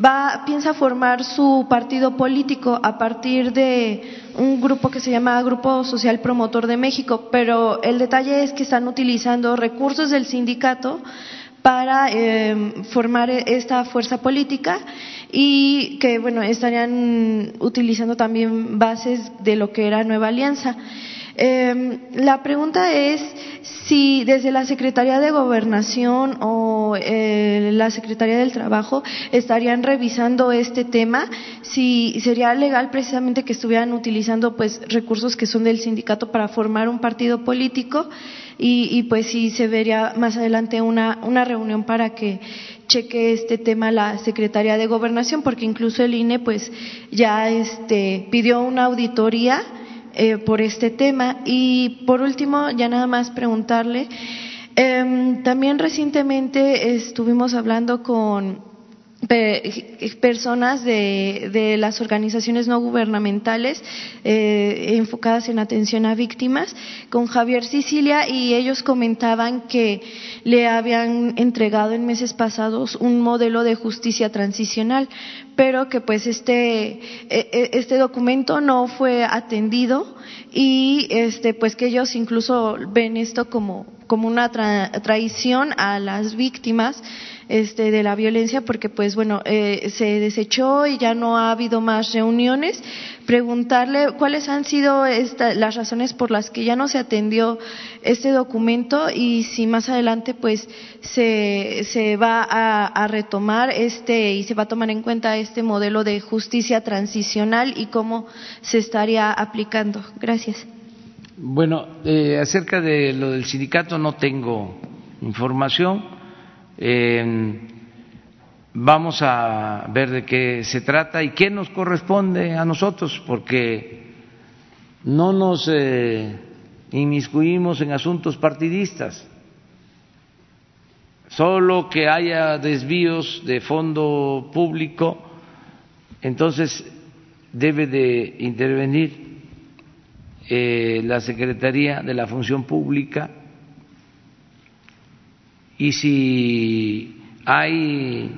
Speaker 14: va, piensa formar su partido político a partir de un grupo que se llama Grupo Social Promotor de México, pero el detalle es que están utilizando recursos del sindicato para em, formar esta fuerza política y que bueno estarían utilizando también bases de lo que era Nueva Alianza. Eh, la pregunta es si desde la Secretaría de Gobernación o eh, la Secretaría del Trabajo estarían revisando este tema, si sería legal precisamente que estuvieran utilizando pues recursos que son del sindicato para formar un partido político y, y pues si se vería más adelante una, una reunión para que cheque este tema la Secretaría de Gobernación, porque incluso el INE pues ya este, pidió una auditoría eh, por este tema. Y por último, ya nada más preguntarle, em, también recientemente estuvimos hablando con personas de, las organizaciones no gubernamentales eh, enfocadas en atención a víctimas con Javier Sicilia y ellos comentaban que le habían entregado en meses pasados un modelo de justicia transicional, pero que pues este, e, e, este documento no fue atendido y este pues que ellos incluso ven esto como, como una traición a las víctimas este, de la violencia porque pues bueno eh, se desechó y ya no ha habido más reuniones. Preguntarle cuáles han sido las razones por las que ya no se atendió este documento y si más adelante pues se, se va a, a retomar este y se va a tomar en cuenta este modelo de justicia transicional y cómo se estaría aplicando. Gracias.
Speaker 1: Bueno eh, acerca de lo del sindicato no tengo información vamos a ver de qué se trata y qué nos corresponde a nosotros, porque no nos eh, inmiscuimos en asuntos partidistas, solo que haya desvíos de fondo público, entonces debe de intervenir eh, la Secretaría de la Función Pública y si hay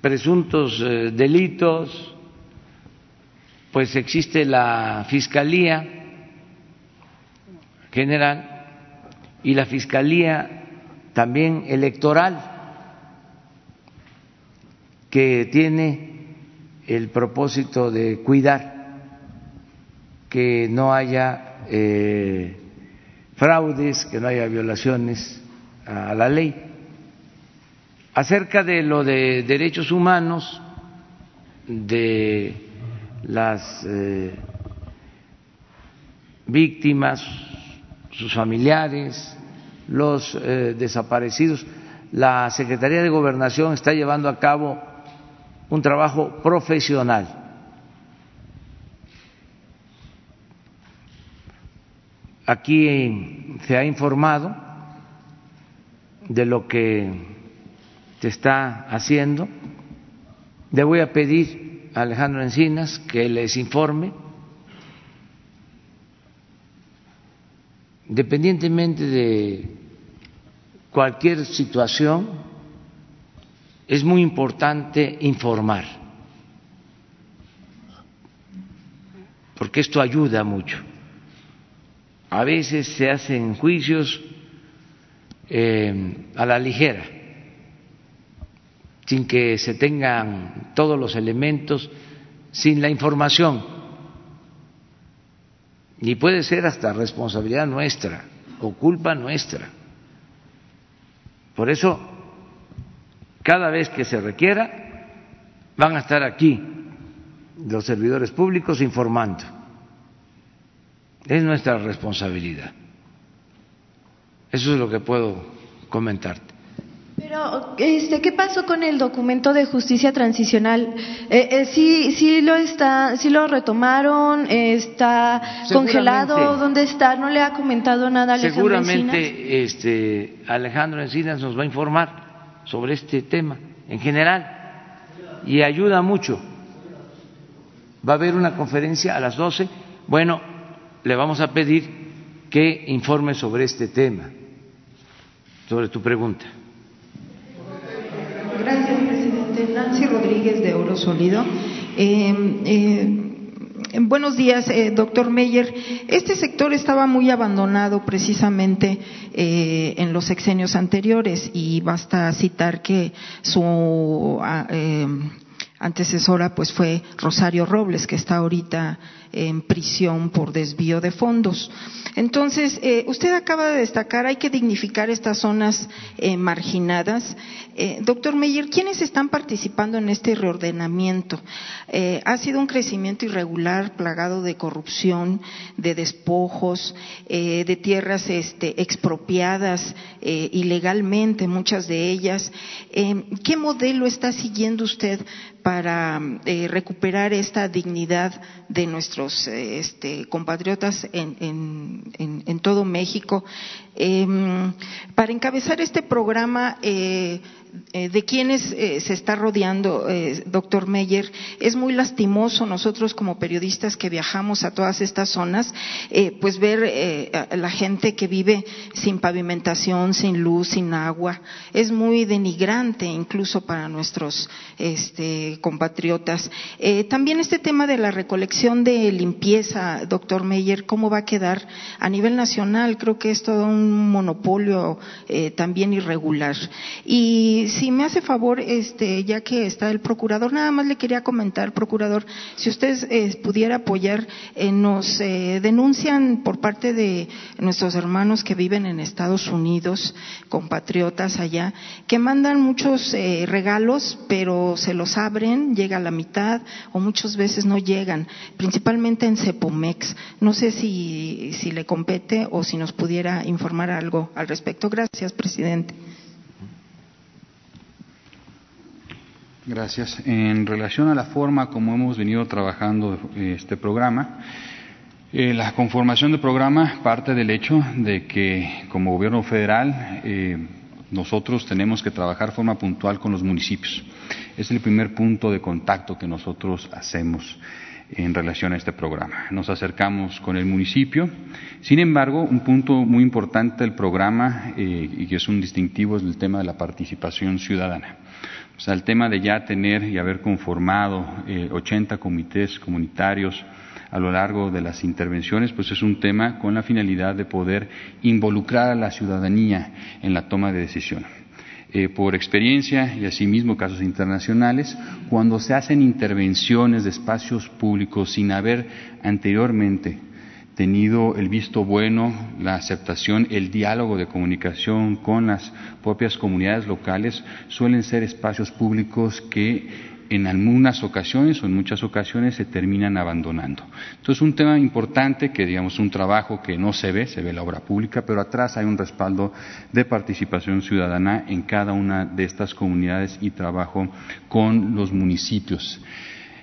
Speaker 1: presuntos eh, delitos, pues existe la Fiscalía General y la Fiscalía también electoral, que tiene el propósito de cuidar que no haya eh, fraudes, que no haya violaciones a la ley. Acerca de lo de derechos humanos, de las eh, víctimas, sus familiares, los eh, desaparecidos, la Secretaría de Gobernación está llevando a cabo un trabajo profesional. Aquí se ha informado de lo que te está haciendo. Le voy a pedir a Alejandro Encinas que les informe, independientemente de cualquier situación, es muy importante informar, porque esto ayuda mucho. A veces se hacen juicios eh, a la ligera, sin que se tengan todos los elementos, sin la información. Y puede ser hasta responsabilidad nuestra o culpa nuestra. Por eso, cada vez que se requiera, van a estar aquí los servidores públicos informando. Es nuestra responsabilidad. Eso es lo que puedo comentarte.
Speaker 14: Pero, este, ¿qué pasó con el documento de justicia transicional? Eh, eh, ¿sí, sí, lo está, sí lo retomaron, está congelado, ¿dónde está? ¿No le ha comentado nada
Speaker 1: Alejandro Seguramente este, Alejandro Encinas nos va a informar sobre este tema en general y ayuda mucho. Va a haber una conferencia a las 12. Bueno, le vamos a pedir que informe sobre este tema, sobre tu pregunta.
Speaker 15: Gracias, presidente. Nancy Rodríguez de Oro Sólido. Eh, eh, buenos días, eh, doctor Meyer. Este sector estaba muy abandonado precisamente en los sexenios anteriores y basta citar que su ah, antecesora pues fue Rosario Robles, que está ahorita en prisión por desvío de fondos. Entonces, eh, usted acaba de destacar, hay que dignificar estas zonas eh, marginadas. Eh, doctor Meyer, ¿quiénes están participando en este reordenamiento? ha sido un crecimiento irregular, plagado de corrupción, de despojos, de tierras este, expropiadas ilegalmente, muchas de ellas. ¿Qué modelo está siguiendo usted para recuperar esta dignidad de este, compatriotas en, en, todo México. Em, para encabezar este programa, eh, eh, de quienes eh, se está rodeando, eh, doctor Meyer, es muy lastimoso nosotros como periodistas que viajamos a todas estas zonas, pues ver a la gente que vive sin pavimentación, sin luz, sin agua. Es muy denigrante incluso para nuestros este, compatriotas. también este tema de la recolección de limpieza, doctor Meyer, ¿cómo va a quedar a nivel nacional? Creo que es todo un monopolio también irregular. Y si me hace favor, este, ya que está el procurador, nada más le quería comentar, procurador, si usted eh, pudiera apoyar, eh, nos eh, denuncian por parte de nuestros hermanos que viven en Estados Unidos, compatriotas allá, que mandan muchos regalos, pero se los abren, llega a la mitad o muchas veces no llegan, principalmente en Cepomex. No sé si, si le compete o si nos pudiera informar algo al respecto. Gracias, presidente.
Speaker 3: Gracias. En relación a la forma como hemos venido trabajando este programa, eh, la conformación del programa parte del hecho de que como gobierno federal eh, nosotros tenemos que trabajar de forma puntual con los municipios. Es el primer punto de contacto que nosotros hacemos en relación a este programa. Nos acercamos con el municipio. Sin embargo, un punto muy importante del programa eh, y que es un distintivo es el tema de la participación ciudadana. O sea, el tema de ya tener y haber conformado eh, 80 comités comunitarios a lo largo de las intervenciones, pues es un tema con la finalidad de poder involucrar a la ciudadanía en la toma de decisión. Eh, por experiencia y asimismo casos internacionales, cuando se hacen intervenciones de espacios públicos sin haber anteriormente tenido el visto bueno, la aceptación, el diálogo de comunicación con las propias comunidades locales, suelen ser espacios públicos que en algunas ocasiones o en muchas ocasiones se terminan abandonando. Entonces, un tema importante que, digamos, un trabajo que no se ve, se ve la obra pública, pero atrás hay un respaldo de participación ciudadana en cada una de estas comunidades y trabajo con los municipios.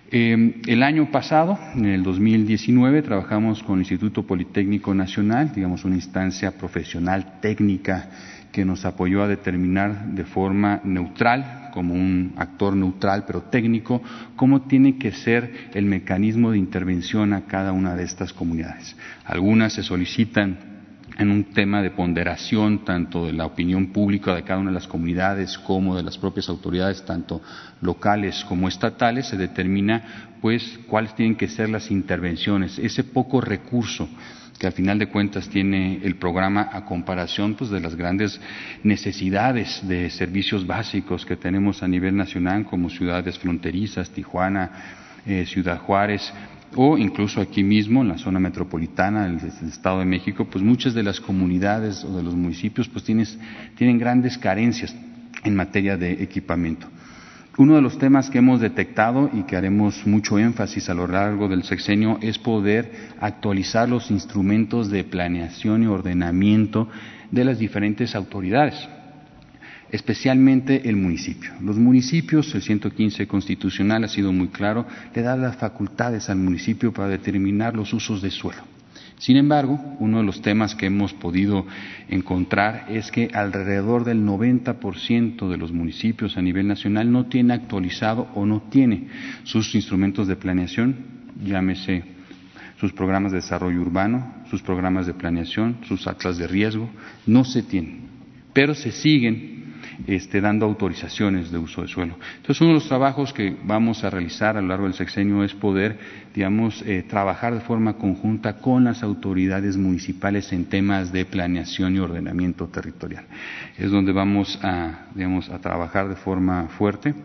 Speaker 3: Eh, el año pasado, en el 2019, trabajamos con el Instituto Politécnico Nacional, digamos una instancia profesional técnica que nos apoyó a determinar de forma neutral, como un actor neutral pero técnico, cómo tiene que ser el mecanismo de intervención a cada una de estas comunidades. Algunas se solicitan en un tema de ponderación tanto de la opinión pública de cada una de las comunidades como de las propias autoridades, tanto locales como estatales, se determina pues cuáles tienen que ser las intervenciones, ese poco recurso que al final de cuentas tiene el programa a comparación pues de las grandes necesidades de servicios básicos que tenemos a nivel nacional como ciudades fronterizas, Tijuana, eh, Ciudad Juárez, o incluso aquí mismo en la zona metropolitana del, Estado de México, pues muchas de las comunidades o de los municipios pues tienen grandes carencias en materia de equipamiento. Uno de los temas que hemos detectado y que haremos mucho énfasis a lo largo del sexenio es poder actualizar los instrumentos de planeación y ordenamiento de las diferentes autoridades especialmente el municipio. Los municipios, el 115 constitucional ha sido muy claro, le da las facultades al municipio para determinar los usos de suelo. Sin embargo, uno de los temas que hemos podido encontrar es que alrededor del 90% de los municipios a nivel nacional no tiene actualizado o no tiene sus instrumentos de planeación, llámese sus programas de desarrollo urbano, sus programas de planeación, sus atlas de riesgo, no se tienen, pero se siguen este, dando autorizaciones de uso de suelo. Entonces, uno de los trabajos que vamos a realizar a lo largo del sexenio es poder, digamos, eh, trabajar de forma conjunta con las autoridades municipales en temas de planeación y ordenamiento territorial. Es donde vamos a, digamos, a trabajar de forma fuerte.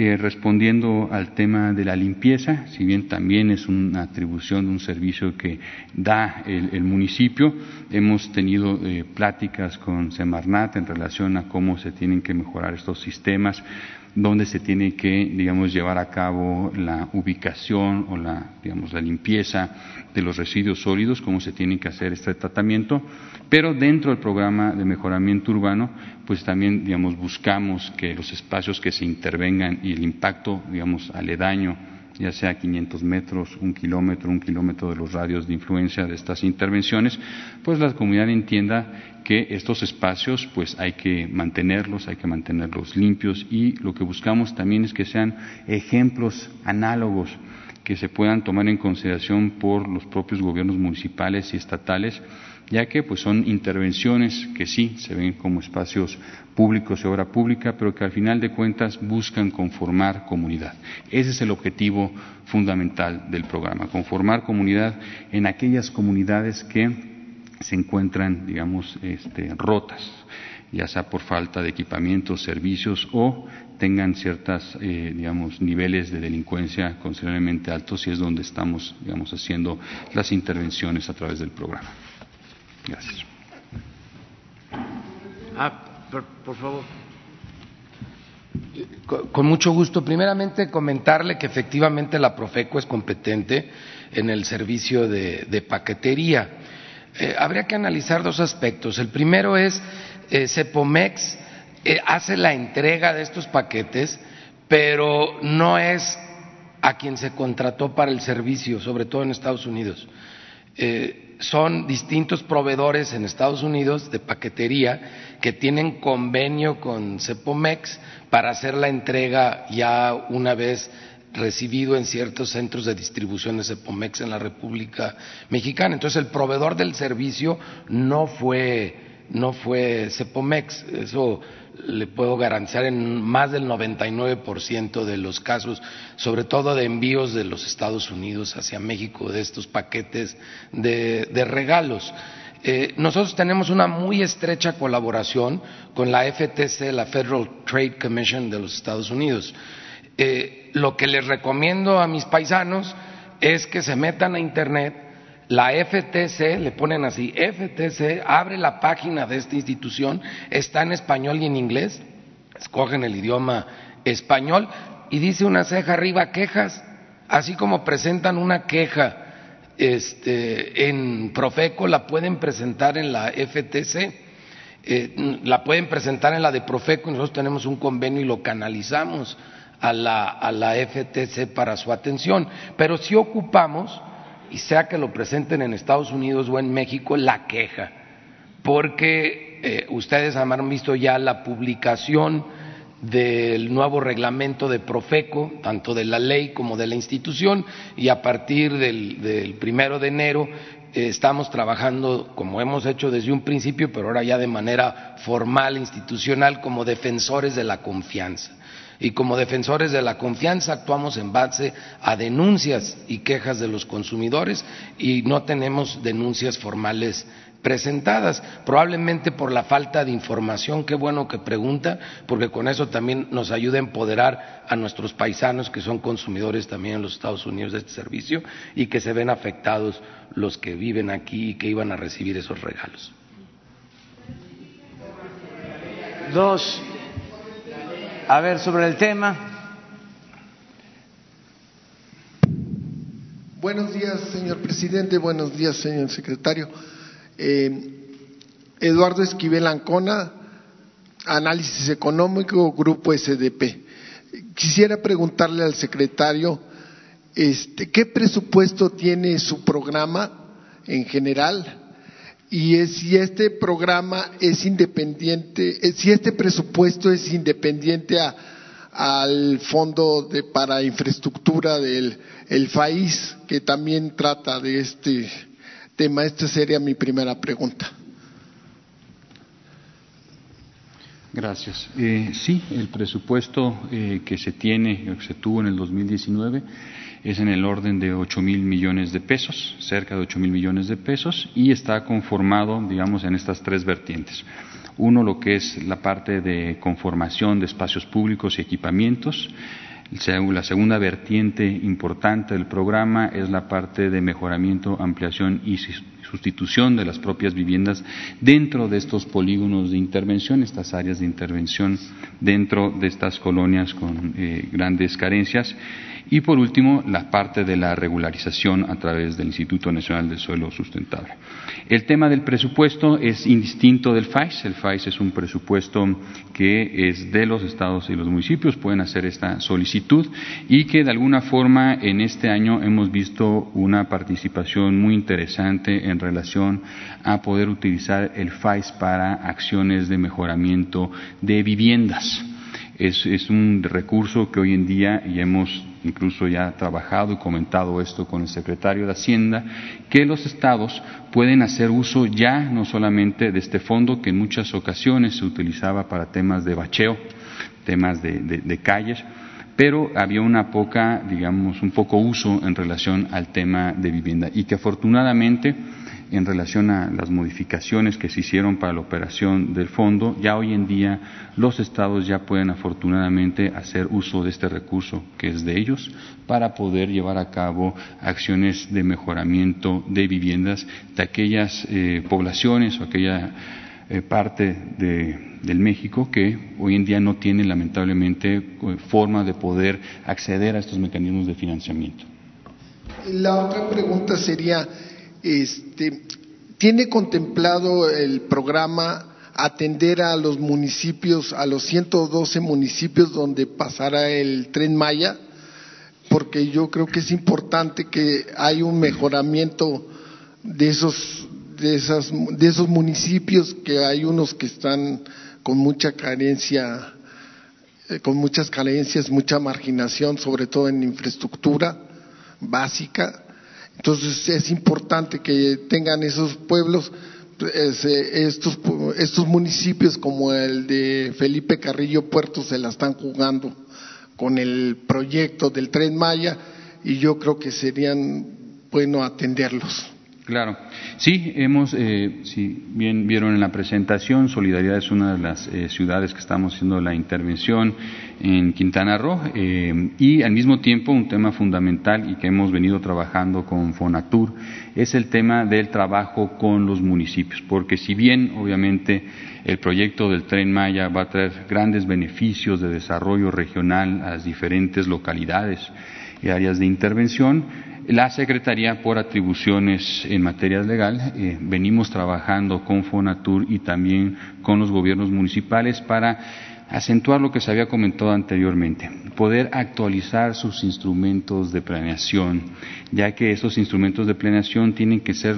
Speaker 3: Eh, respondiendo al tema de la limpieza, si bien también es una atribución de un servicio que da el, municipio, hemos tenido eh, pláticas con Semarnat en relación a cómo se tienen que mejorar estos sistemas donde se tiene que, digamos, llevar a cabo la ubicación o la, digamos, la limpieza de los residuos sólidos, cómo se tiene que hacer este tratamiento, pero dentro del programa de mejoramiento urbano, pues también, digamos, buscamos que los espacios que se intervengan y el impacto, digamos, aledaño ya sea 500 metros, un kilómetro, un kilómetro de los radios de influencia de estas intervenciones, pues la comunidad entienda que estos espacios pues hay que mantenerlos, hay que mantenerlos limpios y lo que buscamos también es que sean ejemplos análogos que se puedan tomar en consideración por los propios gobiernos municipales y estatales ya que pues son intervenciones que sí se ven como espacios públicos y obra pública, pero que al final de cuentas buscan conformar comunidad. Ese es el objetivo fundamental del programa, conformar comunidad en aquellas comunidades que se encuentran, digamos, este, rotas, ya sea por falta de equipamientos, servicios o tengan ciertos, eh, digamos, niveles de delincuencia considerablemente altos y es donde estamos, digamos, haciendo las intervenciones a través del programa. Gracias.
Speaker 2: Ah, por, favor. Con, mucho gusto. Primeramente, comentarle que efectivamente la Profeco es competente en el servicio de, paquetería. Eh, habría que analizar dos aspectos. El primero es, eh, Cepomex eh, hace la entrega de estos paquetes, pero no es a quien se contrató para el servicio, sobre todo en Estados Unidos. Eh, son distintos proveedores en Estados Unidos de paquetería que tienen convenio con Cepomex para hacer la entrega ya una vez recibido en ciertos centros de distribución de Cepomex en la República Mexicana. Entonces el proveedor del servicio no fue no fue Cepomex, eso le puedo garantizar en más del 99% de los casos, sobre todo de envíos de los Estados Unidos hacia México, de estos paquetes de, regalos. Eh, nosotros tenemos una muy estrecha colaboración con la FTC, la Federal Trade Commission de los Estados Unidos. Eh, lo que les recomiendo a mis paisanos es que se metan a Internet la FTC, le ponen así, FTC, abre la página de esta institución, está en español y en inglés, escogen el idioma español y dice una ceja arriba quejas, así como presentan una queja este, en Profeco, la pueden presentar en la FTC, eh, la pueden presentar en la de Profeco y nosotros tenemos un convenio y lo canalizamos a la, a la FTC para su atención, pero si ocupamos y sea que lo presenten en Estados Unidos o en México, la queja, porque eh, ustedes han visto ya la publicación del nuevo reglamento de Profeco, tanto de la ley como de la institución, y a partir del, primero de enero eh, estamos trabajando, como hemos hecho desde un principio, pero ahora ya de manera formal, institucional, como defensores de la confianza y como defensores de la confianza actuamos en base a denuncias y quejas de los consumidores y no tenemos denuncias formales presentadas, probablemente por la falta de información, qué bueno que pregunta, porque con eso también nos ayuda a empoderar a nuestros paisanos que son consumidores también en los Estados Unidos de este servicio y que se ven afectados los que viven aquí y que iban a recibir esos regalos.
Speaker 1: Dos, a ver, sobre el tema.
Speaker 16: Buenos días, señor presidente. Buenos días, señor secretario. Eh, Eduardo Esquivel Ancona, Análisis Económico, Grupo SDP. Quisiera preguntarle al secretario, este, ¿qué presupuesto tiene su programa en general? Y si este programa es independiente, eh, si este presupuesto es independiente al Fondo de, para Infraestructura del el FAIS, que también trata de este tema. Esta sería mi primera pregunta.
Speaker 3: Gracias. Eh, sí, el presupuesto eh, que se tiene, que se tuvo en el 2019, es en el orden de 8 mil millones de pesos, cerca de 8 mil millones de pesos, y está conformado, digamos, en estas tres vertientes. Uno, lo que es la parte de conformación de espacios públicos y equipamientos. La segunda vertiente importante del programa es la parte de mejoramiento, ampliación y sustitución de las propias viviendas dentro de estos polígonos de intervención, estas áreas de intervención dentro de estas colonias con eh, grandes carencias. Y por último, la parte de la regularización a través del Instituto Nacional del Suelo Sustentable. El tema del presupuesto es indistinto del FAIS. El FAIS es un presupuesto que es de los estados y los municipios, pueden hacer esta solicitud y que de alguna forma en este año hemos visto una participación muy interesante en relación a poder utilizar el FAIS para acciones de mejoramiento de viviendas. Es, es, un recurso que hoy en día y hemos incluso ya trabajado y comentado esto con el secretario de Hacienda, que los estados pueden hacer uso ya no solamente de este fondo que en muchas ocasiones se utilizaba para temas de bacheo, temas de, de calles, pero había una poca, digamos, un poco uso en relación al tema de vivienda. Y que afortunadamente en relación a las modificaciones que se hicieron para la operación del fondo, ya hoy en día los estados ya pueden afortunadamente hacer uso de este recurso que es de ellos para poder llevar a cabo acciones de mejoramiento de viviendas de aquellas eh, poblaciones o aquella eh, parte de, del México que hoy en día no tienen lamentablemente eh, forma de poder acceder a estos mecanismos de financiamiento.
Speaker 16: La otra pregunta sería, este, ¿Tiene contemplado el programa atender a los municipios, a los 112 municipios donde pasará el tren Maya? Porque yo creo que es importante que haya un mejoramiento de esos, de esos municipios, que hay unos que están con mucha carencia, eh, con muchas carencias, mucha marginación, sobre todo en infraestructura básica entonces es importante que tengan esos pueblos, estos, estos municipios como el de Felipe Carrillo Puerto se la están jugando con el proyecto del tren Maya y yo creo que serían bueno atenderlos.
Speaker 3: Claro, sí, hemos, eh, si bien vieron en la presentación, Solidaridad es una de las eh, ciudades que estamos haciendo la intervención en Quintana Roo eh, y al mismo tiempo un tema fundamental y que hemos venido trabajando con Fonatur es el tema del trabajo con los municipios, porque si bien obviamente el proyecto del tren Maya va a traer grandes beneficios de desarrollo regional a las diferentes localidades y áreas de intervención, la Secretaría, por atribuciones en materia legal, eh, venimos trabajando con Fonatur y también con los gobiernos municipales para acentuar lo que se había comentado anteriormente, poder actualizar sus instrumentos de planeación, ya que esos instrumentos de planeación tienen que ser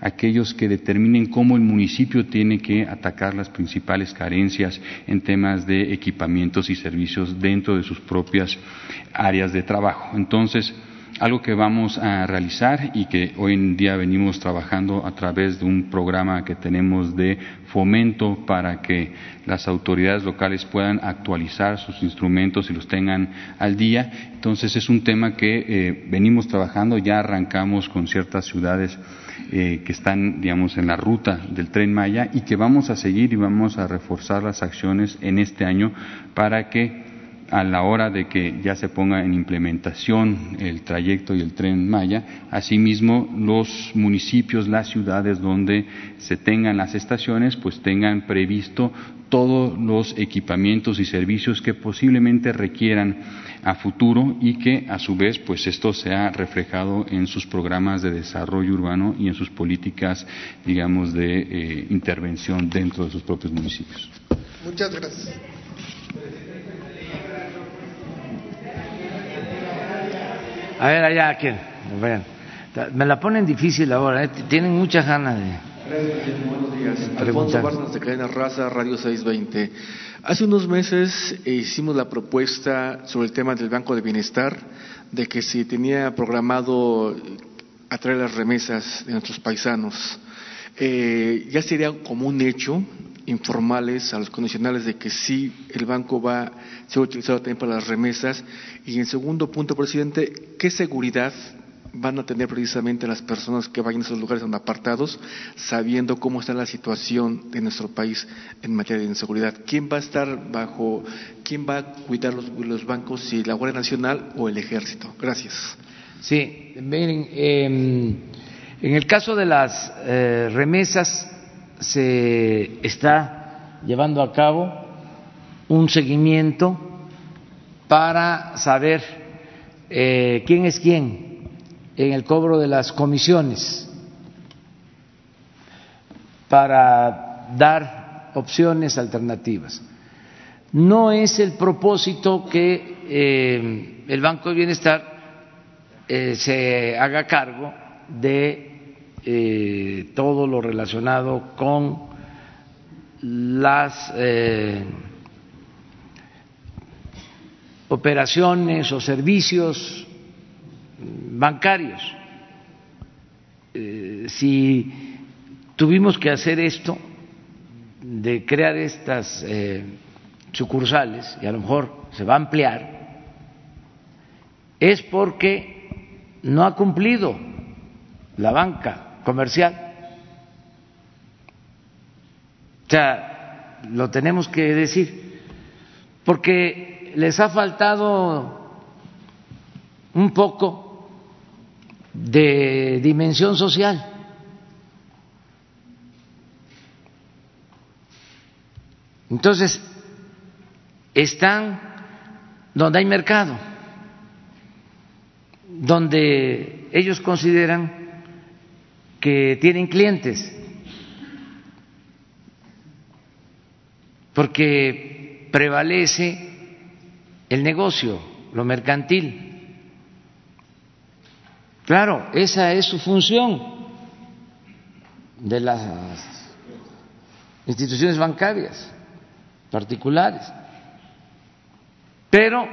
Speaker 3: aquellos que determinen cómo el municipio tiene que atacar las principales carencias en temas de equipamientos y servicios dentro de sus propias áreas de trabajo. Entonces, algo que vamos a realizar y que hoy en día venimos trabajando a través de un programa que tenemos de fomento para que las autoridades locales puedan actualizar sus instrumentos y los tengan al día. Entonces es un tema que eh, venimos trabajando, ya arrancamos con ciertas ciudades eh, que están, digamos, en la ruta del tren Maya y que vamos a seguir y vamos a reforzar las acciones en este año para que a la hora de que ya se ponga en implementación el trayecto y el tren Maya, asimismo los municipios, las ciudades donde se tengan las estaciones, pues tengan previsto todos los equipamientos y servicios que posiblemente requieran a futuro y que a su vez pues esto se ha reflejado en sus programas de desarrollo urbano y en sus políticas digamos de eh, intervención dentro de sus propios municipios.
Speaker 16: Muchas gracias.
Speaker 1: A ver, allá, ¿quién? Me la ponen difícil ahora, ¿eh? tienen muchas ganas de.
Speaker 17: Buenos días. Alfonso Barnes de Cadena Raza, Radio 620. Hace unos meses eh, hicimos la propuesta sobre el tema del Banco de Bienestar, de que si tenía programado atraer las remesas de nuestros paisanos. Eh, ya sería como un hecho informales a los condicionales de que sí el banco va a ser utilizado también para las remesas y en segundo punto presidente qué seguridad van a tener precisamente las personas que vayan a esos lugares donde apartados, sabiendo cómo está la situación de nuestro país en materia de inseguridad. ¿Quién va a estar bajo, quién va a cuidar los, bancos, si la Guardia Nacional o el Ejército? Gracias.
Speaker 1: Sí, miren, em, en el caso de las eh, remesas se está llevando a cabo un seguimiento para saber eh, quién es quién en el cobro de las comisiones para dar opciones alternativas. No es el propósito que eh, el Banco de Bienestar eh, se haga cargo de eh, todo lo relacionado con las operaciones o servicios bancarios. Eh, si tuvimos que hacer esto, de crear estas eh, sucursales, y a lo mejor se va a ampliar, es porque no ha cumplido la banca comercial. O sea, lo tenemos que decir, porque les ha faltado un poco de dimensión social. Entonces, están donde hay mercado, donde ellos consideran que tienen clientes, porque prevalece el negocio, lo mercantil. Claro, esa es su función de las instituciones bancarias particulares. Pero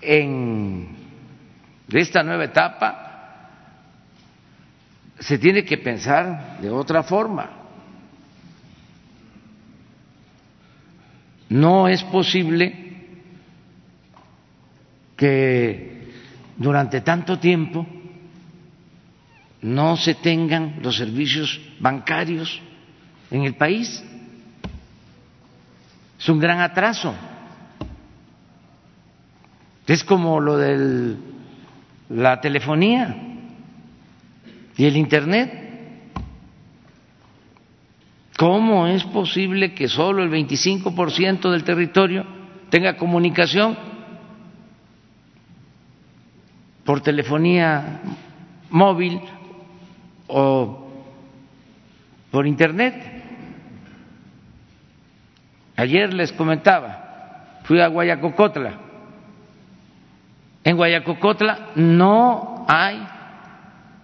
Speaker 1: en esta nueva etapa se tiene que pensar de otra forma. No es posible que durante tanto tiempo no se tengan los servicios bancarios en el país. Es un gran atraso. Es como lo de la telefonía y el Internet. ¿Cómo es posible que solo el 25% del territorio tenga comunicación por telefonía móvil o por internet. Ayer les comentaba, fui a Guayacocotla. En Guayacocotla no hay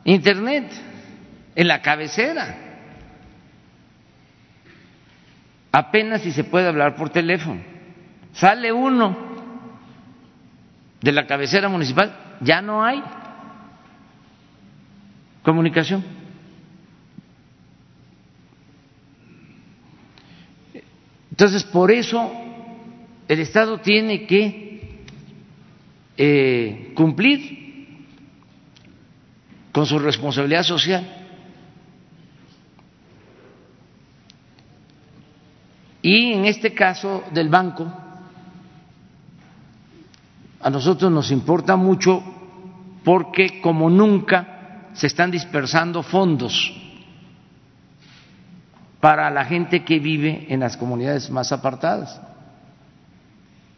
Speaker 1: internet en la cabecera. Apenas si se puede hablar por teléfono. Sale uno de la cabecera municipal ya no hay comunicación. Entonces, por eso el Estado tiene que eh, cumplir con su responsabilidad social. Y en este caso del banco, a nosotros nos importa mucho porque como nunca se están dispersando fondos para la gente que vive en las comunidades más apartadas.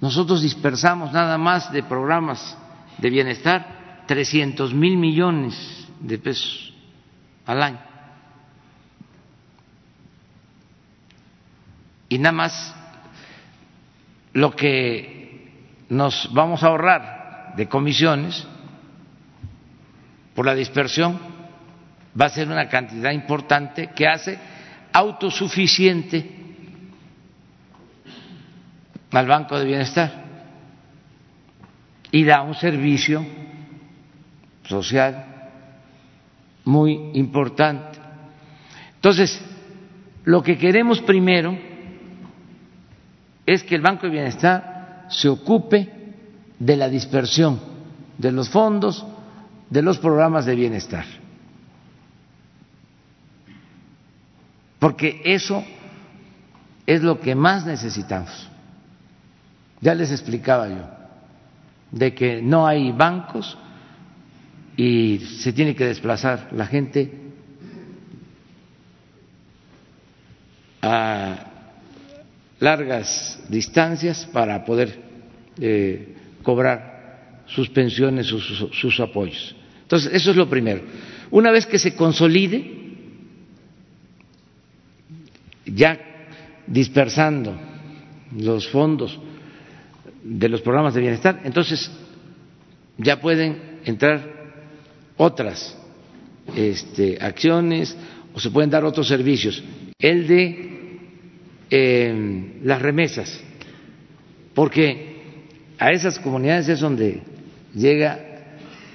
Speaker 1: Nosotros dispersamos nada más de programas de bienestar 300 mil millones de pesos al año. Y nada más lo que nos vamos a ahorrar de comisiones por la dispersión va a ser una cantidad importante que hace autosuficiente al Banco de Bienestar y da un servicio social muy importante. Entonces, lo que queremos primero es que el Banco de Bienestar se ocupe de la dispersión de los fondos de los programas de bienestar. Porque eso es lo que más necesitamos. Ya les explicaba yo, de que no hay bancos y se tiene que desplazar la gente a largas distancias para poder eh, cobrar sus pensiones, sus, sus apoyos. Entonces, eso es lo primero. Una vez que se consolide, ya dispersando los fondos de los programas de bienestar, entonces ya pueden entrar otras este, acciones o se pueden dar otros servicios. El de eh, las remesas, porque a esas comunidades es donde llega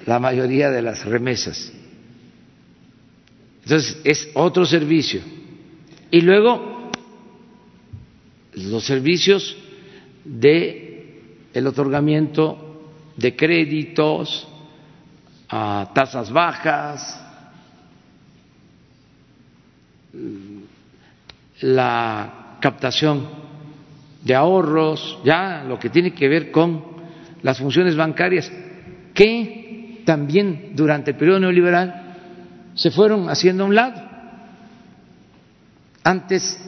Speaker 1: la mayoría de las remesas. Entonces es otro servicio. Y luego los servicios de el otorgamiento de créditos a tasas bajas, la captación de ahorros, ya lo que tiene que ver con las funciones bancarias, que también durante el periodo neoliberal se fueron haciendo a un lado. Antes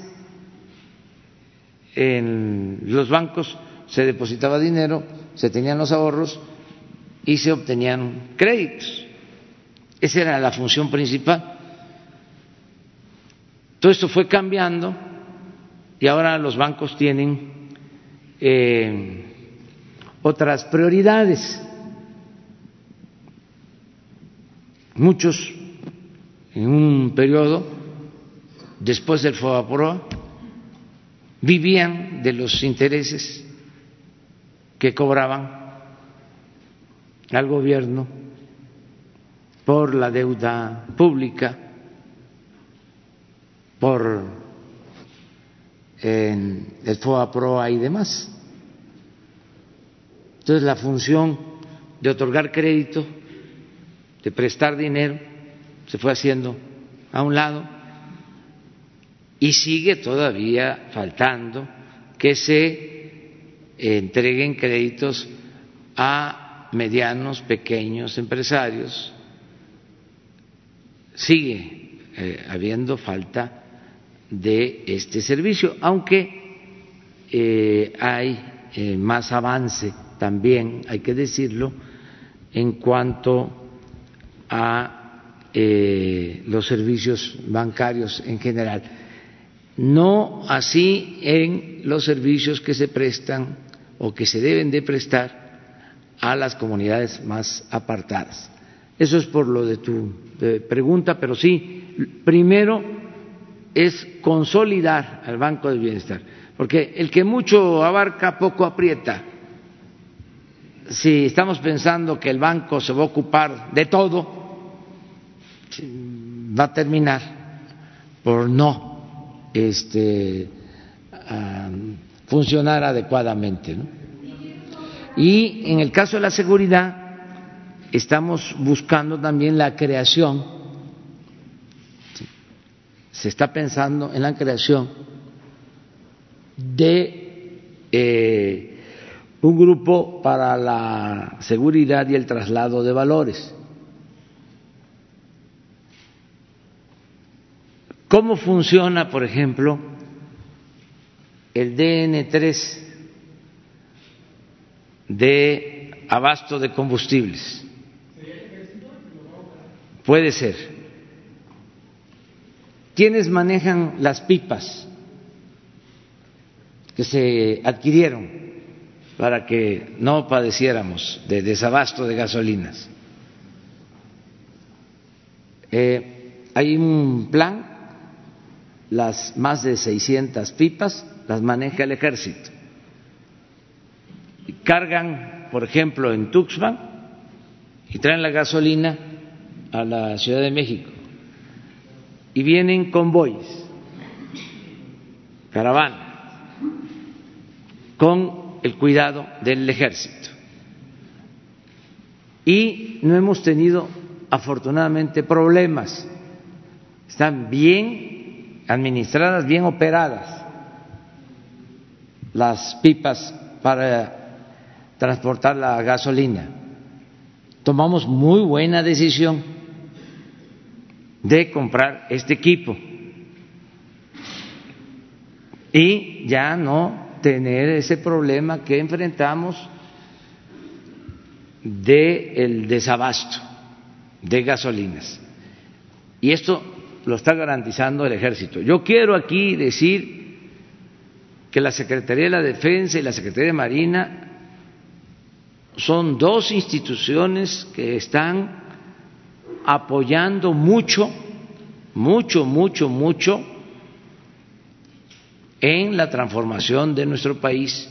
Speaker 1: en los bancos se depositaba dinero, se tenían los ahorros y se obtenían créditos. Esa era la función principal. Todo esto fue cambiando y ahora los bancos tienen eh, otras prioridades. Muchos en un periodo después del FOBAPROA vivían de los intereses que cobraban al gobierno por la deuda pública, por el FOA-PROA y demás. Entonces la función de otorgar crédito, de prestar dinero, se fue haciendo a un lado y sigue todavía faltando que se entreguen créditos a medianos, pequeños empresarios. Sigue eh, habiendo falta de este servicio, aunque eh, hay eh, más avance también, hay que decirlo, en cuanto a los servicios bancarios en general. No así en los servicios que se prestan o que se deben de prestar a las comunidades más apartadas. Eso es por lo de tu pregunta, pero sí, primero es consolidar al Banco del Bienestar, porque el que mucho abarca, poco aprieta. Si estamos pensando que el banco se va a ocupar de todo, va a terminar por no este, funcionar adecuadamente. Y en el caso de la seguridad, estamos buscando también la creación, se está pensando en la creación de eh, un grupo para la seguridad y el traslado de valores. ¿Cómo funciona, por ejemplo, el DN3 de abasto de combustibles? Puede ser. ¿Quiénes manejan las pipas que se adquirieron para que no padeciéramos de desabasto de gasolinas? Eh, hay un plan, las más de 600 pipas las maneja el ejército. Cargan, por ejemplo, en Tuxpan y traen la gasolina a la Ciudad de México. Y vienen convoyes, caravanas, con el cuidado del ejército. Y no hemos tenido afortunadamente problemas. Están bien administradas, bien operadas las pipas para transportar la gasolina. Tomamos muy buena decisión de comprar este equipo y ya no tener ese problema que enfrentamos de el desabasto de gasolinas. Y esto lo está garantizando el ejército. Yo quiero aquí decir que la Secretaría de la Defensa y la Secretaría de Marina son dos instituciones que están apoyando mucho, mucho, mucho, mucho en la transformación de nuestro país.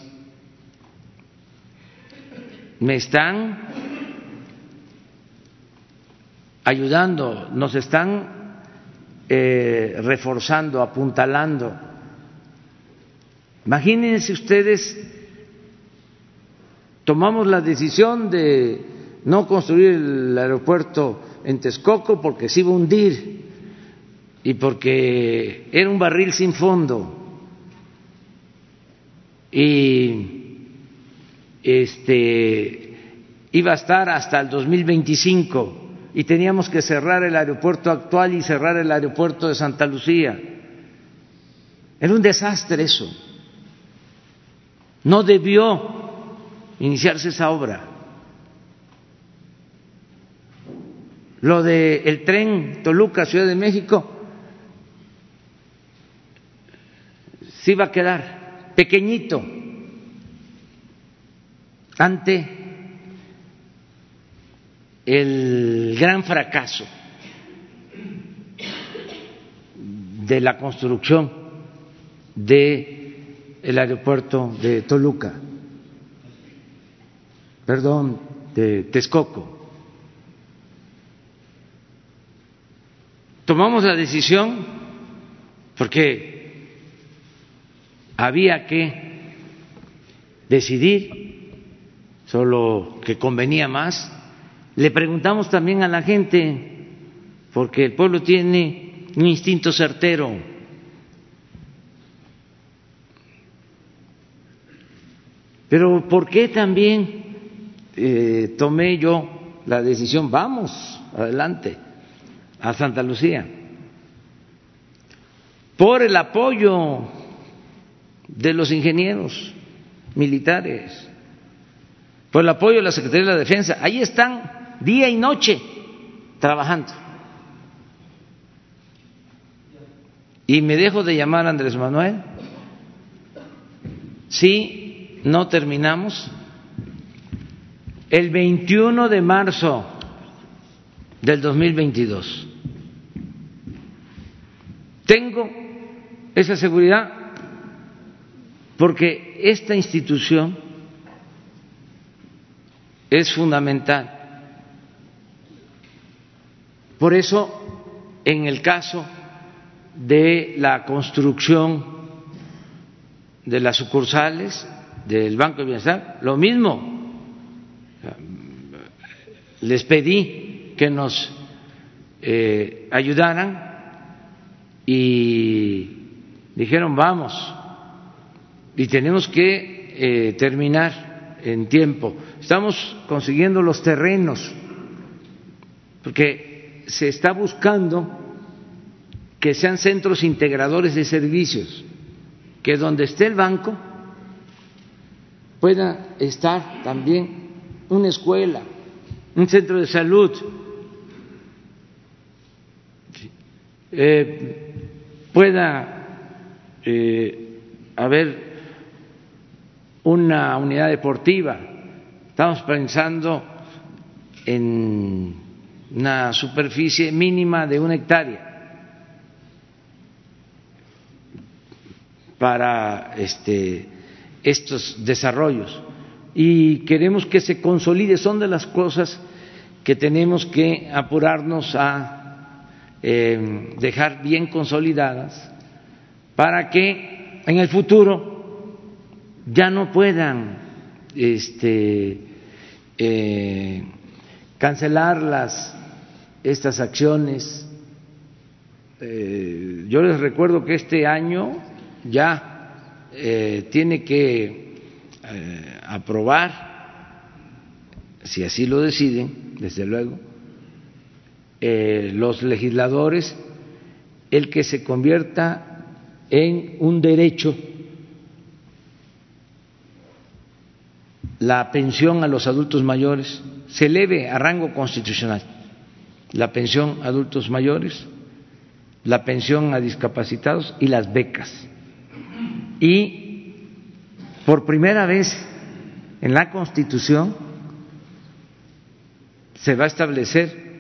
Speaker 1: Me están ayudando, nos están eh, reforzando, apuntalando. Imagínense ustedes, tomamos la decisión de no construir el aeropuerto en Texcoco porque se iba a hundir y porque era un barril sin fondo y este iba a estar hasta el 2025 y teníamos que cerrar el aeropuerto actual y cerrar el aeropuerto de Santa Lucía. Era un desastre eso. No debió iniciarse esa obra. Lo del el tren Toluca Ciudad de México se iba a quedar pequeñito ante el gran fracaso de la construcción del el aeropuerto de Toluca, perdón, de Texcoco. Tomamos la decisión porque había que decidir solo que convenía más le preguntamos también a la gente, porque el pueblo tiene un instinto certero. Pero ¿por qué también eh, tomé yo la decisión? Vamos, adelante, a Santa Lucía. Por el apoyo de los ingenieros militares, por el apoyo de la Secretaría de la Defensa. Ahí están día y noche trabajando. Y me dejo de llamar Andrés Manuel si no terminamos el 21 de marzo del 2022. Tengo esa seguridad porque esta institución es fundamental por eso, en el caso de la construcción de las sucursales del Banco de Bienestar, lo mismo. Les pedí que nos eh, ayudaran y dijeron vamos y tenemos que eh, terminar en tiempo. Estamos consiguiendo los terrenos porque se está buscando que sean centros integradores de servicios, que donde esté el banco pueda estar también una escuela, un centro de salud, eh, pueda eh, haber una unidad deportiva. Estamos pensando en una superficie mínima de una hectárea para este, estos desarrollos y queremos que se consolide. Son de las cosas que tenemos que apurarnos a eh, dejar bien consolidadas para que en el futuro ya no puedan este, eh, cancelar las, estas acciones. Eh, yo les recuerdo que este año ya eh, tiene que eh, aprobar, si así lo deciden, desde luego, eh, los legisladores el que se convierta en un derecho la pensión a los adultos mayores, se eleve a rango constitucional la pensión a adultos mayores, la pensión a discapacitados y las becas. Y por primera vez en la Constitución se va a establecer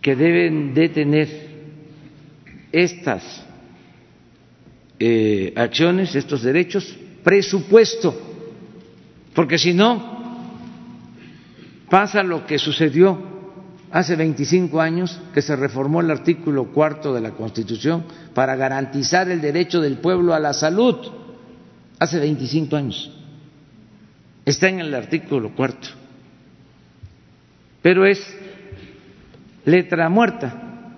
Speaker 1: que deben de tener estas eh, acciones, estos derechos, presupuesto, porque si no, pasa lo que sucedió hace 25 años, que se reformó el artículo cuarto de la Constitución para garantizar el derecho del pueblo a la salud, hace 25 años. Está en el artículo cuarto, pero es letra muerta,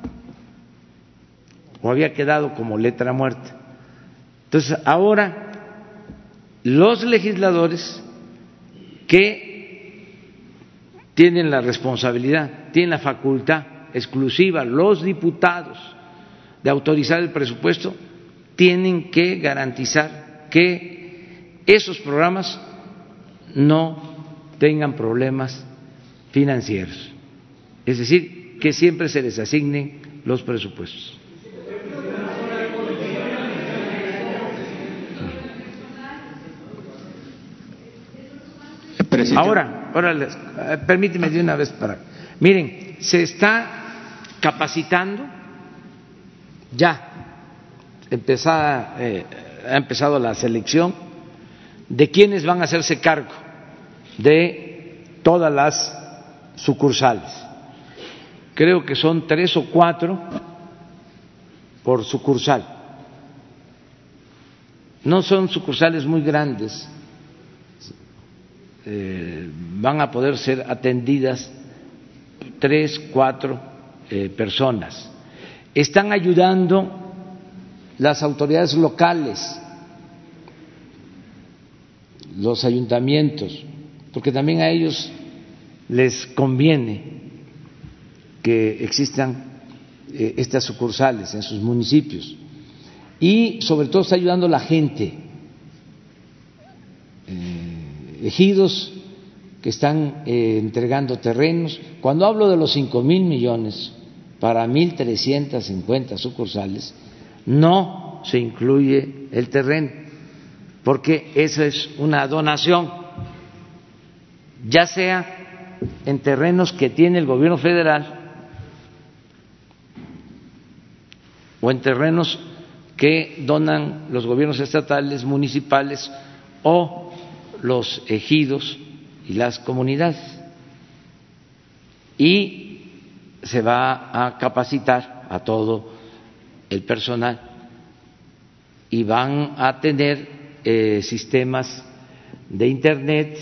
Speaker 1: o había quedado como letra muerta. Entonces, ahora los legisladores que tienen la responsabilidad, tienen la facultad exclusiva, los diputados, de autorizar el presupuesto, tienen que garantizar que esos programas no tengan problemas financieros. Es decir, que siempre se les asignen los presupuestos. Ahora, ahora les, eh, permíteme de una vez para. Miren, se está capacitando ya. Empezada, eh, ha empezado la selección de quienes van a hacerse cargo de todas las sucursales. Creo que son tres o cuatro por sucursal. No son sucursales muy grandes, eh, van a poder ser atendidas tres, cuatro eh, personas. Están ayudando las autoridades locales, los ayuntamientos, porque también a ellos les conviene que existan eh, estas sucursales en sus municipios. Y sobre todo está ayudando la gente ejidos que están eh, entregando terrenos. Cuando hablo de los cinco mil millones para mil trescientas cincuenta sucursales, no se incluye el terreno, porque eso es una donación, ya sea en terrenos que tiene el gobierno federal o en terrenos que donan los gobiernos estatales, municipales o los ejidos y las comunidades. Y se va a capacitar a todo el personal y van a tener eh, sistemas de Internet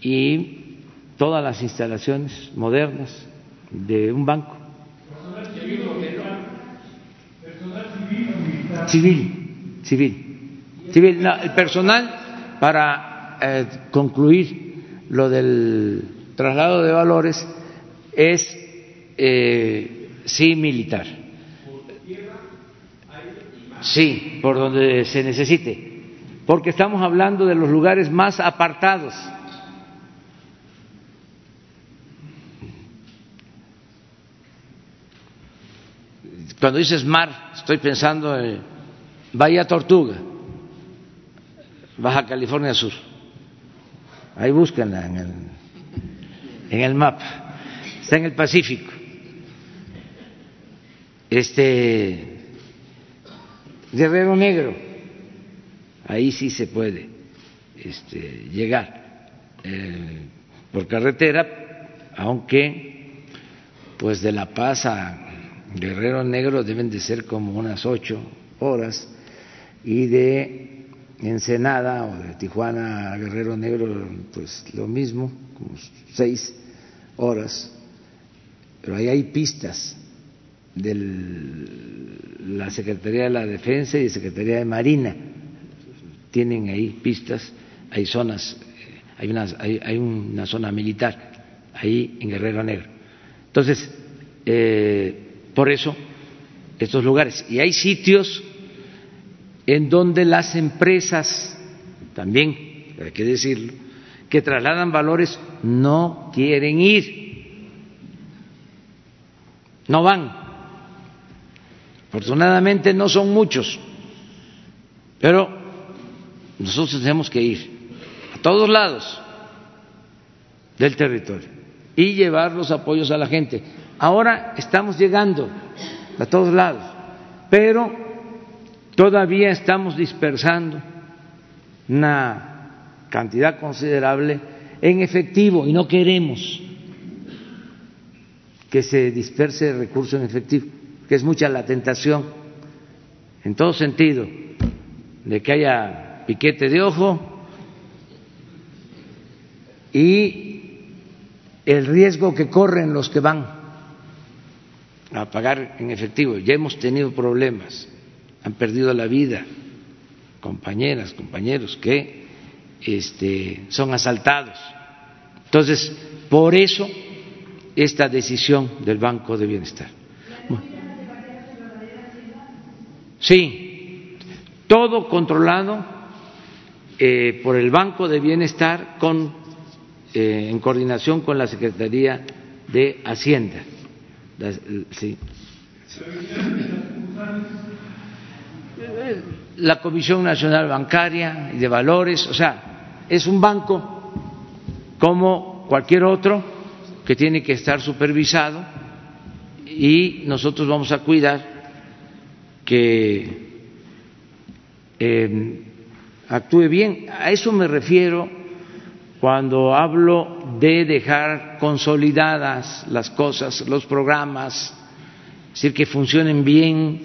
Speaker 1: y todas las instalaciones modernas de un banco. Civil, civil, civil. No, el personal para eh, concluir lo del traslado de valores es eh, sí militar. Sí, por donde se necesite, porque estamos hablando de los lugares más apartados. Cuando dices mar, estoy pensando en Bahía Tortuga, Baja California Sur. Ahí búsquenla en el, en el mapa. Está en el Pacífico. Este Guerrero Negro, ahí sí se puede este, llegar eh, por carretera, aunque pues de La Paz a Guerrero Negro deben de ser como unas ocho horas y de Ensenada o de Tijuana a Guerrero Negro pues lo mismo, como seis horas, pero ahí hay pistas de la Secretaría de la Defensa y Secretaría de Marina. Tienen ahí pistas, hay zonas, hay una, hay, una zona militar ahí en Guerrero Negro. Entonces, eh, por eso, estos lugares. Y hay sitios en donde las empresas, también hay que decirlo, que trasladan valores no quieren ir, no van Afortunadamente no son muchos, pero nosotros tenemos que ir a todos lados del territorio y llevar los apoyos a la gente. Ahora estamos llegando a todos lados, pero todavía estamos dispersando una cantidad considerable en efectivo y no queremos que se disperse el recurso en efectivo que es mucha la tentación, en todo sentido, de que haya piquete de ojo y el riesgo que corren los que van a pagar en efectivo. Ya hemos tenido problemas, han perdido la vida compañeras, compañeros que este, son asaltados. Entonces, por eso esta decisión del Banco de Bienestar. Sí, todo controlado eh, por el Banco de Bienestar con, eh, en coordinación con la Secretaría de Hacienda. Sí. La Comisión Nacional Bancaria y de Valores, o sea, es un banco como cualquier otro que tiene que estar supervisado y nosotros vamos a cuidar que em, actúe bien. A eso me refiero cuando hablo de dejar consolidadas las cosas, los programas, es decir, que funcionen bien.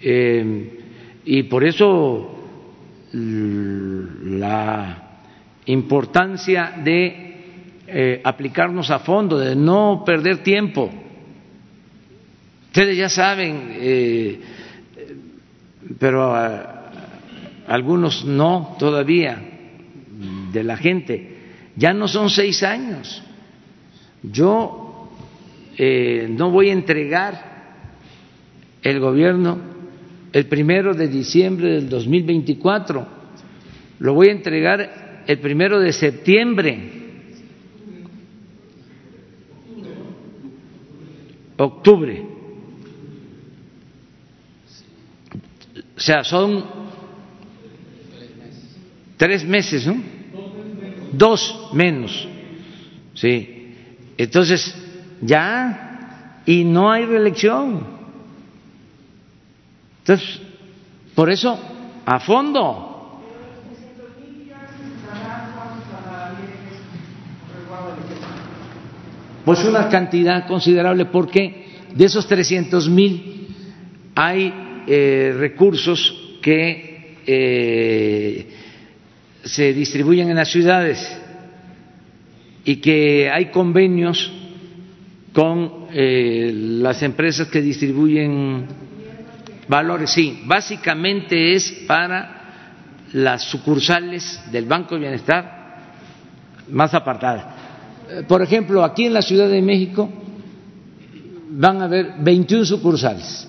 Speaker 1: Em, y por eso la importancia de eh, aplicarnos a fondo, de no perder tiempo Ustedes ya saben, eh, pero algunos no todavía de la gente. Ya no son seis años. Yo eh, no voy a entregar el gobierno el primero de diciembre del 2024. Lo voy a entregar el primero de septiembre. Octubre. O sea, son tres meses, ¿no? Dos menos. Sí. Entonces, ya, y no hay reelección. Entonces, por eso, a fondo. Pues una cantidad considerable, porque de esos 300 mil hay eh, recursos que eh, se distribuyen en las ciudades y que hay convenios con eh, las empresas que distribuyen valores. Sí, básicamente es para las sucursales del Banco de Bienestar más apartadas. Por ejemplo, aquí en la Ciudad de México van a haber 21 sucursales.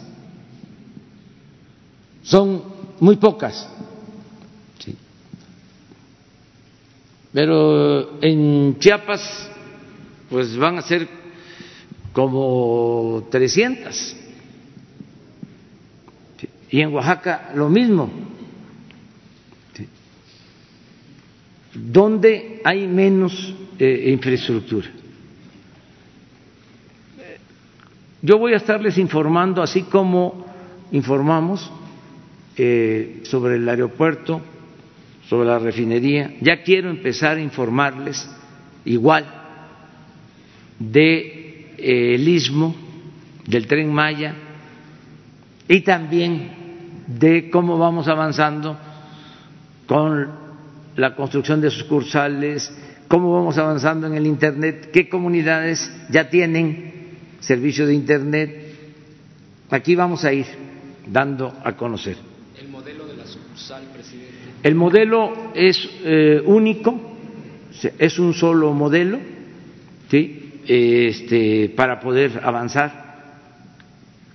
Speaker 1: Son muy pocas. Pero en Chiapas, pues van a ser como 300. Y en Oaxaca lo mismo. ¿Dónde hay menos eh, infraestructura? Yo voy a estarles informando, así como informamos eh, sobre el aeropuerto, sobre la refinería. Ya quiero empezar a informarles igual de eh, el istmo, del tren Maya y también de cómo vamos avanzando con la construcción de sucursales, cómo vamos avanzando en el Internet, qué comunidades ya tienen servicio de Internet. Aquí vamos a ir dando a conocer.
Speaker 18: El modelo de la sucursal, presidente.
Speaker 1: El modelo es eh, único, es un solo modelo, ¿sí? este, para poder avanzar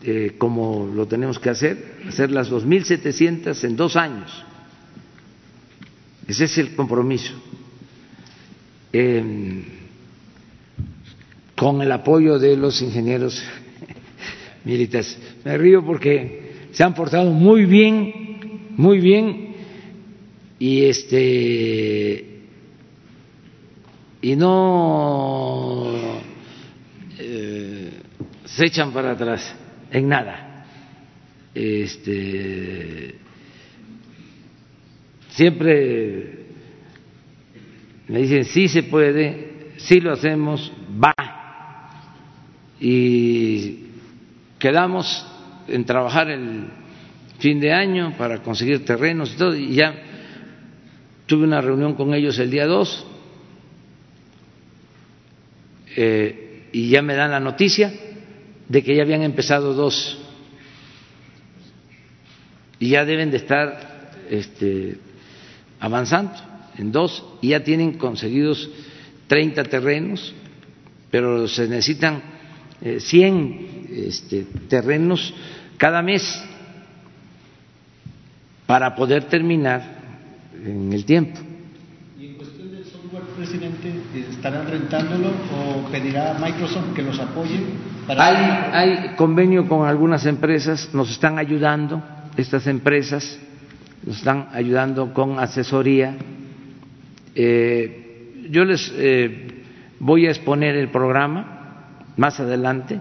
Speaker 1: eh, como lo tenemos que hacer, hacer las 2.700 en dos años. Ese es el compromiso. Eh, con el apoyo de los ingenieros militares. Me río porque se han portado muy bien, muy bien, y este y no eh, se echan para atrás en nada. Este siempre me dicen sí se puede, sí lo hacemos, va y quedamos en trabajar el fin de año para conseguir terrenos y todo, y ya tuve una reunión con ellos el día 2 eh, y ya me dan la noticia de que ya habían empezado dos. Y ya deben de estar este, avanzando en dos y ya tienen conseguidos 30 terrenos, pero se necesitan 100 eh, este, terrenos cada mes para poder terminar en el tiempo.
Speaker 18: ¿Y en cuestión del software, presidente, estarán rentándolo o pedirá Microsoft que los apoye?
Speaker 1: Para hay, hay convenio con algunas empresas, nos están ayudando, estas empresas nos están ayudando con asesoría. Eh, yo les eh, voy a exponer el programa más adelante,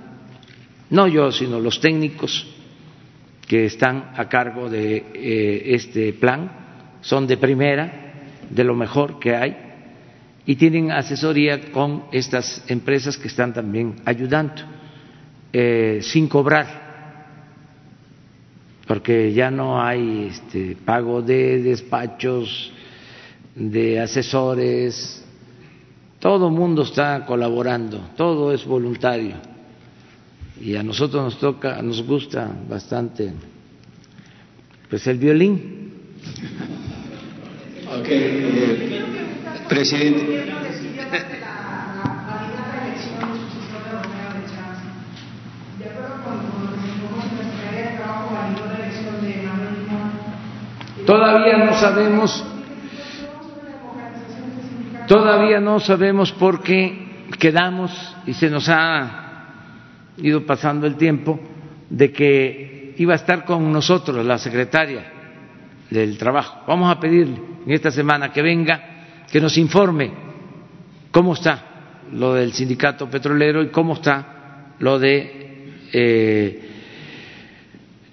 Speaker 1: no yo, sino los técnicos que están a cargo de eh, este plan, son de primera, de lo mejor que hay, y tienen asesoría con estas empresas que están también ayudando, eh, sin cobrar, porque ya no hay este, pago de despachos, de asesores, todo el mundo está colaborando, todo es voluntario. Y a nosotros nos toca, nos gusta bastante pues el violín.
Speaker 18: Ok, eh, presidente.
Speaker 1: Todavía no sabemos Todavía no sabemos por qué quedamos y se nos ha ido pasando el tiempo de que iba a estar con nosotros la secretaria del trabajo. Vamos a pedirle en esta semana que venga, que nos informe cómo está lo del sindicato petrolero y cómo está lo de eh,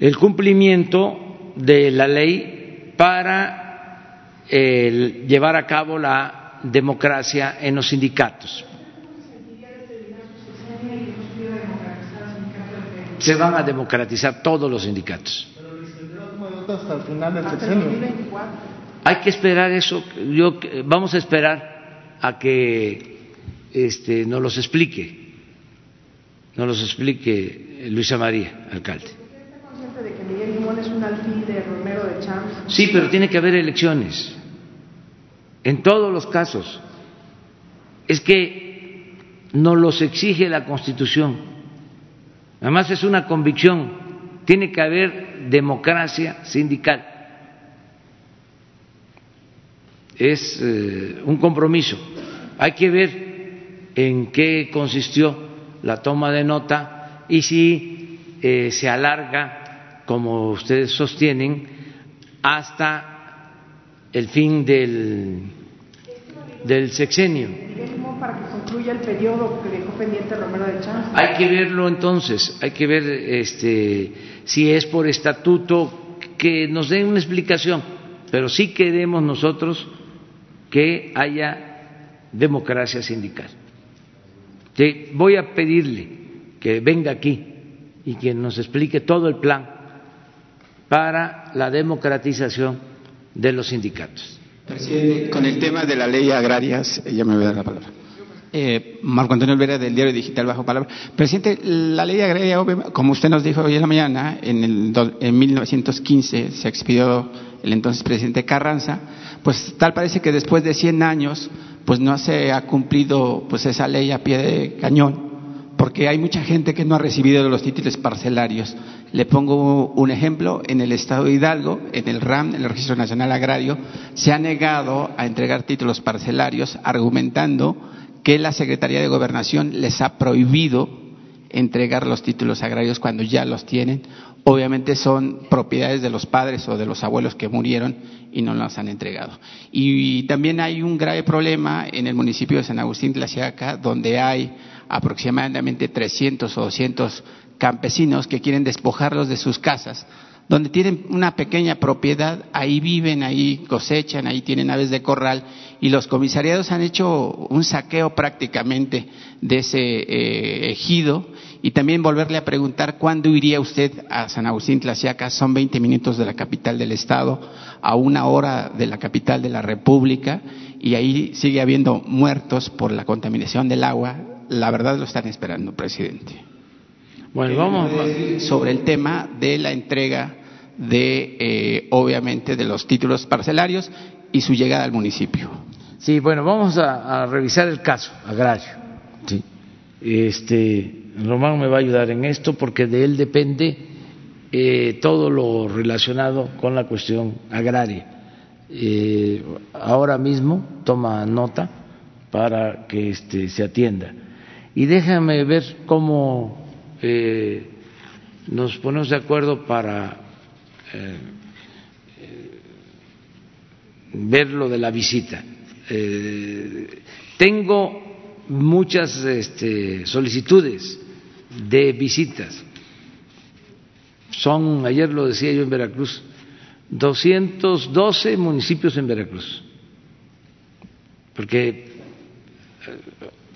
Speaker 1: el cumplimiento de la ley para eh, llevar a cabo la democracia en los sindicatos. Se van a democratizar todos los sindicatos. Hay que esperar eso. Yo, vamos a esperar a que este, nos los explique, nos los explique Luisa María, alcalde. Sí, pero tiene que haber elecciones en todos los casos. Es que nos los exige la Constitución. Además es una convicción, tiene que haber democracia sindical. Es eh, un compromiso. Hay que ver en qué consistió la toma de nota y si eh, se alarga, como ustedes sostienen, hasta el fin del, del sexenio
Speaker 15: para que concluya el periodo que dejó pendiente Romero de.
Speaker 1: Hay que verlo entonces, hay que ver este, si es por estatuto, que nos den una explicación, pero sí queremos nosotros que haya democracia sindical. voy a pedirle que venga aquí y que nos explique todo el plan para la democratización de los sindicatos.
Speaker 19: Presidente, con el tema de la ley agraria, ya me voy a dar la palabra. Eh, Marco Antonio Olvera del diario digital Bajo Palabra. Presidente, la ley agraria, como usted nos dijo hoy en la mañana, en, el, en 1915 se expidió el entonces presidente Carranza, pues tal parece que después de 100 años pues no se ha cumplido pues esa ley a pie de cañón, porque hay mucha gente que no ha recibido los títulos parcelarios. Le pongo un ejemplo, en el estado de Hidalgo, en el RAM, en el Registro Nacional Agrario, se ha negado a entregar títulos parcelarios argumentando que la Secretaría de Gobernación les ha prohibido entregar los títulos agrarios cuando ya los tienen. Obviamente son propiedades de los padres o de los abuelos que murieron y no las han entregado. Y, también hay un grave problema en el municipio de San Agustín de la Siaca, donde hay aproximadamente 300 o 200 campesinos que quieren despojarlos de sus casas donde tienen una pequeña propiedad, ahí viven, ahí cosechan, ahí tienen aves de corral y los comisariados han hecho un saqueo prácticamente de ese eh, ejido. Y también volverle a preguntar cuándo iría usted a San Agustín Tlaxiaca, son 20 minutos de la capital del estado, a una hora de la capital de la República y ahí sigue habiendo muertos por la contaminación del agua, la verdad lo están esperando, presidente. Bueno, vamos sobre el tema de la entrega de, eh, obviamente, de los títulos parcelarios y su llegada al municipio.
Speaker 1: Sí, bueno, vamos a, revisar el caso agrario. Sí. Este, Román me va a ayudar en esto porque de él depende eh, todo lo relacionado con la cuestión agraria. Eh, ahora mismo toma nota para que este, se atienda. Y déjame ver cómo nos ponemos de acuerdo para eh, ver lo de la visita. Eh, tengo muchas este, solicitudes de visitas. Son, ayer lo decía yo en Veracruz, 212 municipios en Veracruz. Porque eh,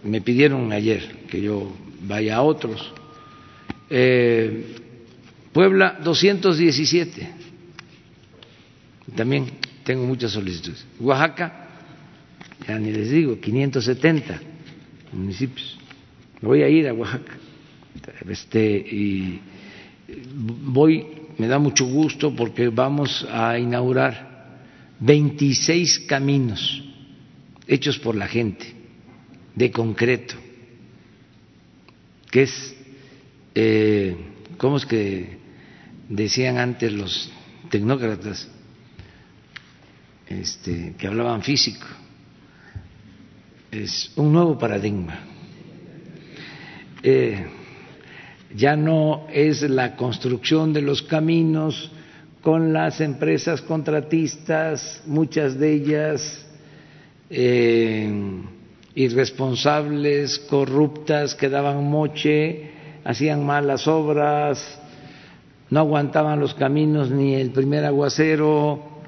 Speaker 1: me pidieron ayer que yo vaya a otros. Eh, Puebla 217. También tengo muchas solicitudes. Oaxaca, ya ni les digo, 570 municipios. Voy a ir a Oaxaca. Este, y voy, me da mucho gusto porque vamos a inaugurar 26 caminos hechos por la gente, de concreto, que es, eh, ¿cómo es que decían antes los tecnócratas este, que hablaban físico. Es un nuevo paradigma. Eh, ya no es la construcción de los caminos con las empresas contratistas, muchas de ellas eh, irresponsables, corruptas, que daban moche, hacían malas obras, no aguantaban los caminos ni el primer aguacero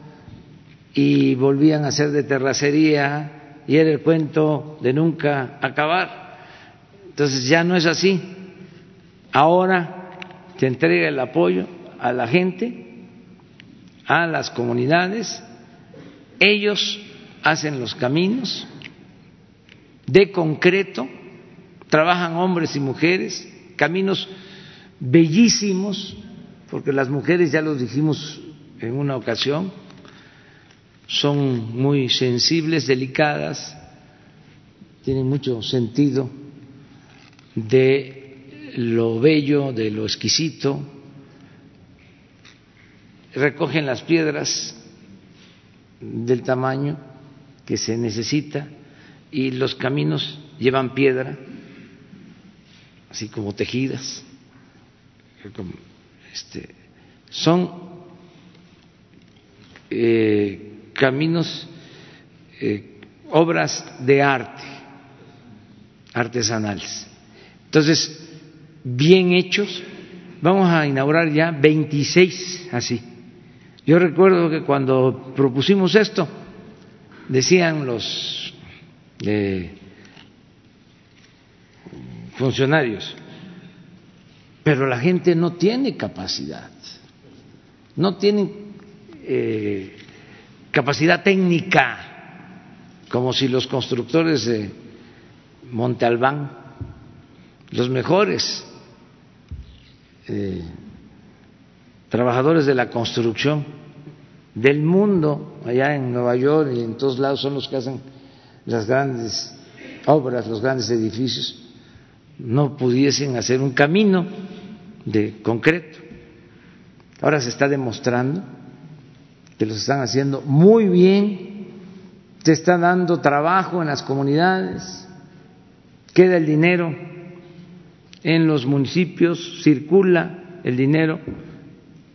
Speaker 1: y volvían a ser de terracería y era el cuento de nunca acabar. Entonces ya no es así. Ahora se entrega el apoyo a la gente, a las comunidades, ellos hacen los caminos de concreto, trabajan hombres y mujeres, caminos bellísimos, porque las mujeres, ya lo dijimos en una ocasión, son muy sensibles, delicadas, tienen mucho sentido de lo bello, de lo exquisito, recogen las piedras del tamaño que se necesita y los caminos llevan piedra, así como tejidas. Este, son eh, caminos, eh, obras de arte, artesanales. Entonces, bien hechos, vamos a inaugurar ya 26 así. Yo recuerdo que cuando propusimos esto, decían los eh, funcionarios, pero la gente no tiene capacidad, no tiene eh, capacidad técnica, como si los constructores de Monte Albán, los mejores eh, trabajadores de la construcción del mundo, allá en Nueva York y en todos lados, son los que hacen las grandes obras, los grandes edificios, no pudiesen hacer un camino de concreto. Ahora se está demostrando que los están haciendo muy bien, se está dando trabajo en las comunidades, queda el dinero en los municipios, circula el dinero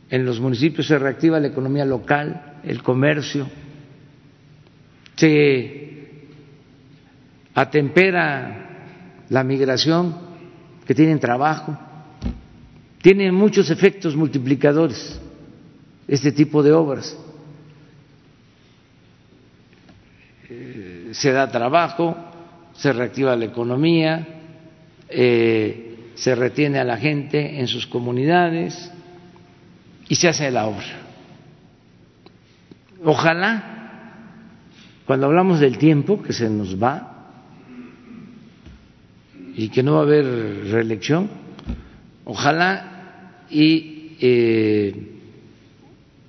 Speaker 1: en los municipios, se reactiva la economía local, el comercio, se atempera la migración, que tienen trabajo, tienen muchos efectos multiplicadores este tipo de obras. Eh, se da trabajo, se reactiva la economía, eh, se retiene a la gente en sus comunidades y se hace la obra. Ojalá, cuando hablamos del tiempo que se nos va y que no va a haber reelección, ojalá y eh,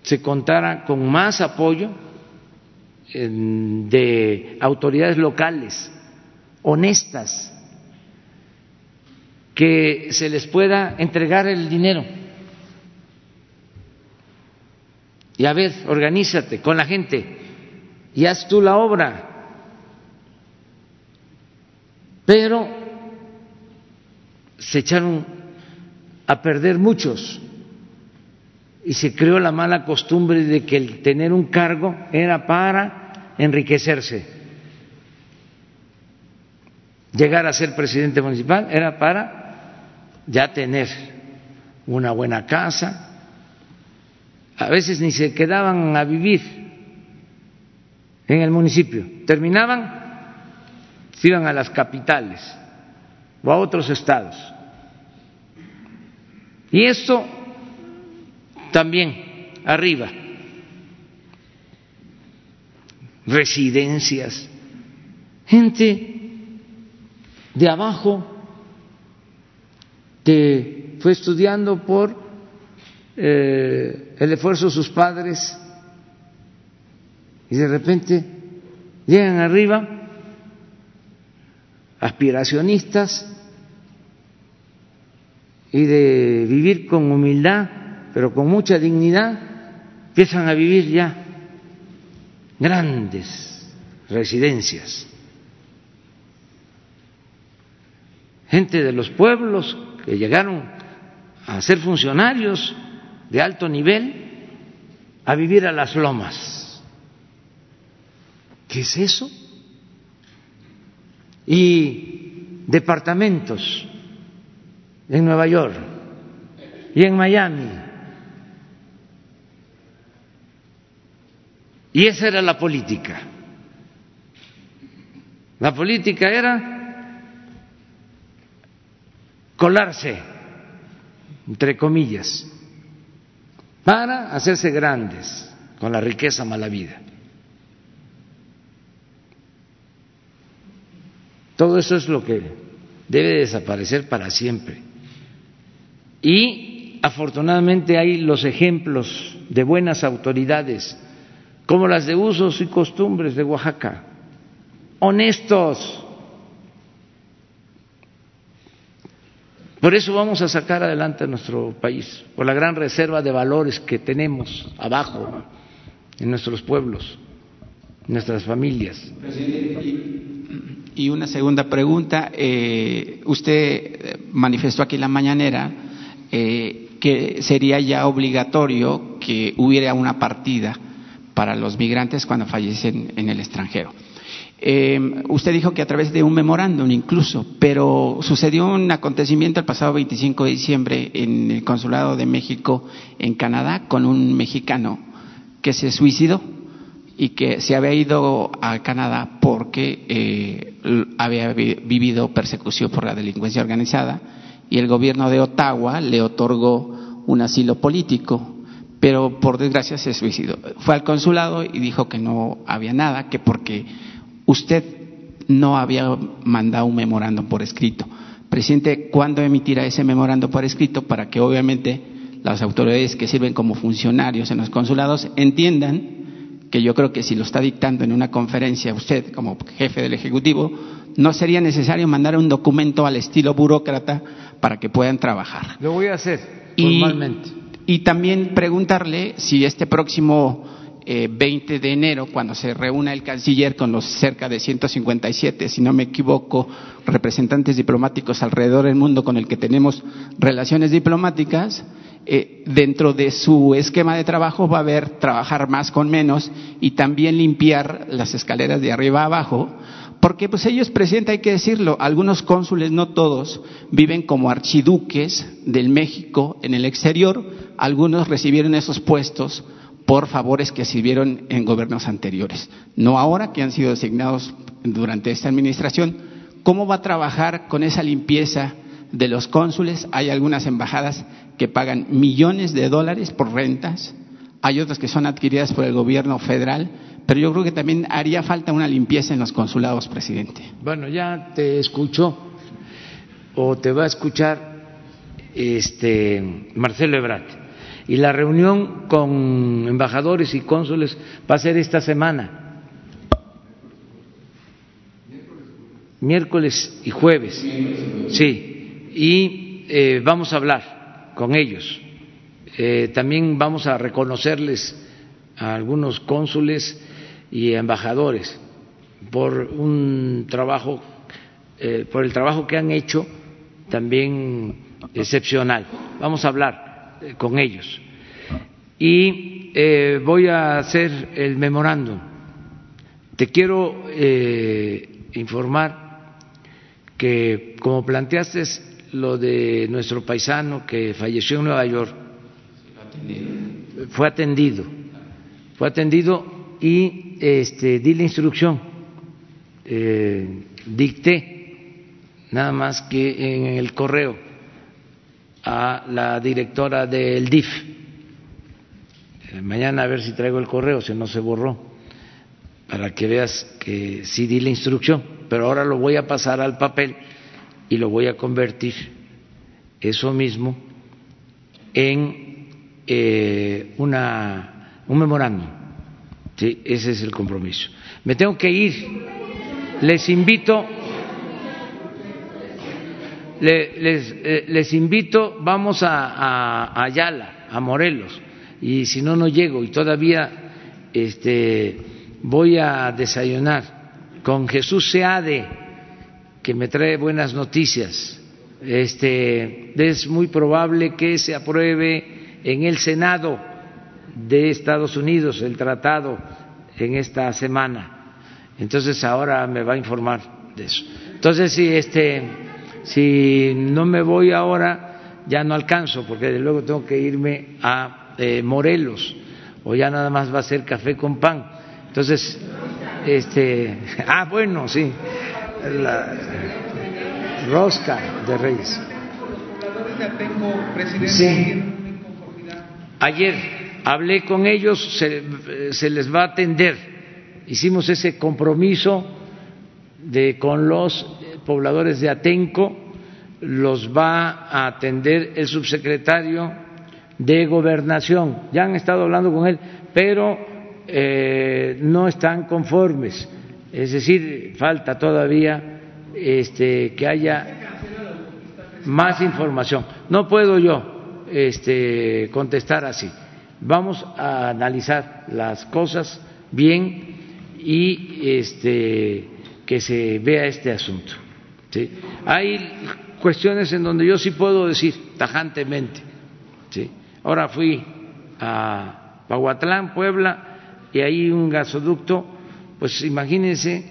Speaker 1: se contara con más apoyo de autoridades locales honestas que se les pueda entregar el dinero. Y a ver, organízate con la gente y haz tú la obra. Pero se echaron a perder muchos y se creó la mala costumbre de que el tener un cargo era para enriquecerse. Llegar a ser presidente municipal era para ya tener una buena casa, a veces ni se quedaban a vivir en el municipio, terminaban, se iban a las capitales o a otros estados. Y esto también arriba, residencias, gente de abajo que fue estudiando por eh, el esfuerzo de sus padres. Y de repente llegan arriba aspiracionistas y de vivir con humildad, pero con mucha dignidad, empiezan a vivir ya grandes residencias. Gente de los pueblos que llegaron a ser funcionarios de alto nivel a vivir a las lomas. ¿Qué es eso? Y departamentos en Nueva York y en Miami. Y esa era la política. La política era colarse, entre comillas, para hacerse grandes con la riqueza mala vida. Todo eso es lo que debe desaparecer para siempre. Y afortunadamente hay los ejemplos de buenas autoridades, como las de usos y costumbres de Oaxaca, honestos, Por eso vamos a sacar adelante a nuestro país, por la gran reserva de valores que tenemos abajo en nuestros pueblos, en nuestras familias.
Speaker 19: Y una segunda pregunta. Eh, usted manifestó aquí en la mañanera eh, que sería ya obligatorio que hubiera una partida para los migrantes cuando fallecen en el extranjero. Eh, usted dijo que a través de un memorándum incluso, pero sucedió un acontecimiento el pasado 25 de diciembre en el Consulado de México en Canadá con un mexicano que se suicidó y que se había ido a Canadá porque eh, había vivido persecución por la delincuencia organizada y el gobierno de Ottawa le otorgó un asilo político pero por desgracia se suicidó. Fue al consulado y dijo que no había nada, que porque usted no había mandado un memorando por escrito. Presidente, ¿cuándo emitirá ese memorando por escrito para que obviamente las autoridades que sirven como funcionarios en los consulados entiendan que yo creo que si lo está dictando en una conferencia usted como jefe del Ejecutivo, no sería necesario mandar un documento al estilo burócrata para que puedan trabajar.
Speaker 1: Lo voy a hacer formalmente.
Speaker 19: Y también preguntarle si este próximo 20 eh, de enero, cuando se reúna el canciller con los cerca de 157, si no me equivoco, representantes diplomáticos alrededor del mundo con el que tenemos relaciones diplomáticas, eh, dentro de su esquema de trabajo va a haber trabajar más con menos y también limpiar las escaleras de arriba a abajo porque pues ellos, presidente, hay que decirlo, algunos cónsules, no todos, viven como archiduques del México en el exterior, algunos recibieron esos puestos por favores que sirvieron en gobiernos anteriores, no ahora que han sido designados durante esta administración. ¿Cómo va a trabajar con esa limpieza de los cónsules? Hay algunas embajadas que pagan millones de dólares por rentas, hay otras que son adquiridas por el gobierno federal pero yo creo que también haría falta una limpieza en los consulados, presidente.
Speaker 1: Bueno, ya te escuchó o te va a escuchar este Marcelo Ebrard. Y la reunión con embajadores y cónsules va a ser esta semana. Miércoles y jueves. Sí. Y eh, vamos a hablar con ellos. Eh, también vamos a reconocerles a algunos cónsules y embajadores por un trabajo, eh, por el trabajo que han hecho también excepcional. Vamos a hablar eh, con ellos. Y eh, voy a hacer el memorándum. Te quiero informar que, como planteaste lo de nuestro paisano que falleció en Nueva York, fue atendido, fue atendido y este, di la instrucción, eh, dicté nada más que en el correo a la directora del DIF. Eh, mañana a ver si traigo el correo, si no se borró, para que veas que sí di la instrucción, pero ahora lo voy a pasar al papel y lo voy a convertir eso mismo en eh, una, un memorándum Ese es el compromiso. Me tengo que ir. Les invito, les, eh, les invito, vamos a, a, Ayala, a Morelos, y si no, no llego, y todavía este, voy a desayunar con Jesús Seade, que me trae buenas noticias. Este, es muy probable que se apruebe en el Senado de Estados Unidos el tratado en esta semana. Entonces ahora me va a informar de eso. Entonces si este si no me voy ahora ya no alcanzo porque luego tengo que irme a eh, Morelos o ya nada más va a ser café con pan. Entonces este ah bueno sí la rosca de Reyes. Sí. Ayer hablé con ellos, se, les va a atender. Hicimos ese compromiso de, con los pobladores de Atenco, los va a atender el subsecretario de Gobernación. Ya han estado hablando con él, pero eh, no están conformes. Es decir, falta todavía este, que haya más información. No puedo yo este, contestar así. Vamos a analizar las cosas bien y este, que se vea este asunto. ¿sí? Hay cuestiones en donde yo sí puedo decir tajantemente. ¿sí? Ahora fui a Pahuatlán, Puebla, y hay un gasoducto, pues imagínense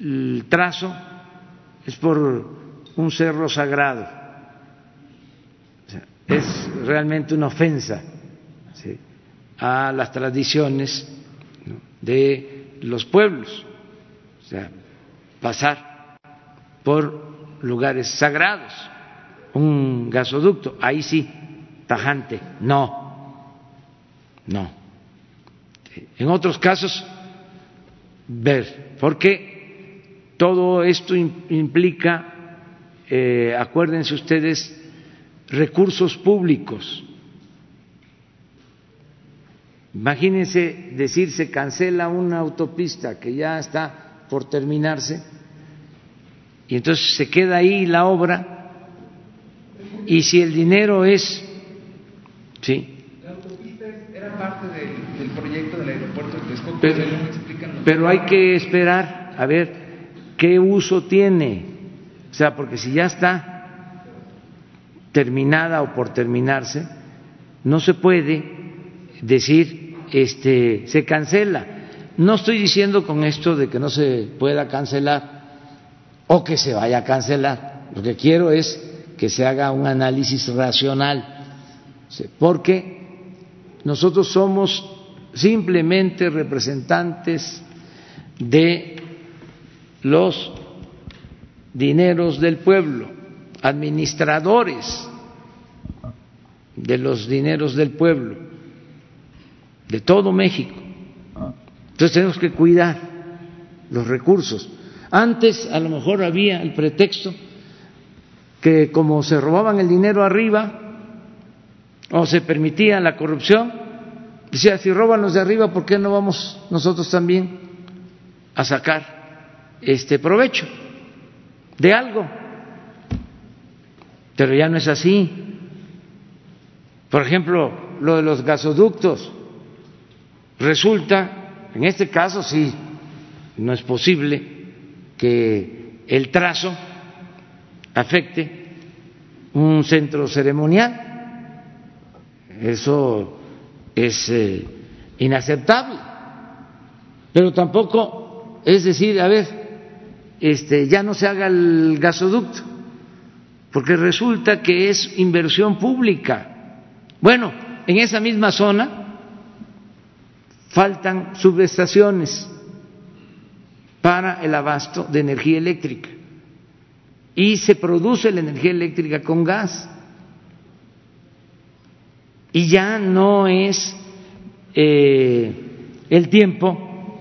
Speaker 1: el trazo, es por un cerro sagrado. es realmente una ofensa a las tradiciones de los pueblos, o sea, pasar por lugares sagrados, un gasoducto, ahí sí, tajante, no, no. En otros casos, ver, porque todo esto implica, eh, acuérdense ustedes, recursos públicos. Imagínense decir se cancela una autopista que ya está por terminarse y entonces se queda ahí la obra y si el dinero es sí
Speaker 20: la autopista era parte del, proyecto del aeropuerto de Texcoco
Speaker 1: pero, pero hay que esperar a ver qué uso tiene. O sea porque si ya está terminada o por terminarse no se puede decir este se cancela no estoy diciendo con esto de que no se pueda cancelar o que se vaya a cancelar. Lo que quiero es que se haga un análisis racional, porque nosotros somos simplemente representantes de los dineros del pueblo, administradores de los dineros del pueblo, de todo México. Entonces tenemos que cuidar los recursos. Antes a lo mejor había el pretexto que como se robaban el dinero arriba o se permitía la corrupción, decía, si roban los de arriba, ¿por qué no vamos nosotros también a sacar este provecho de algo? Pero ya no es así. Por ejemplo, lo de los gasoductos. Resulta, en este caso sí, no es posible que el trazo afecte un centro ceremonial. Eso es eh, inaceptable. Pero tampoco es decir, a ver, este, ya no se haga el gasoducto, porque resulta que es inversión pública. Bueno, en esa misma zona faltan subestaciones para el abasto de energía eléctrica. Y se produce la energía eléctrica con gas. Y ya no es eh, el tiempo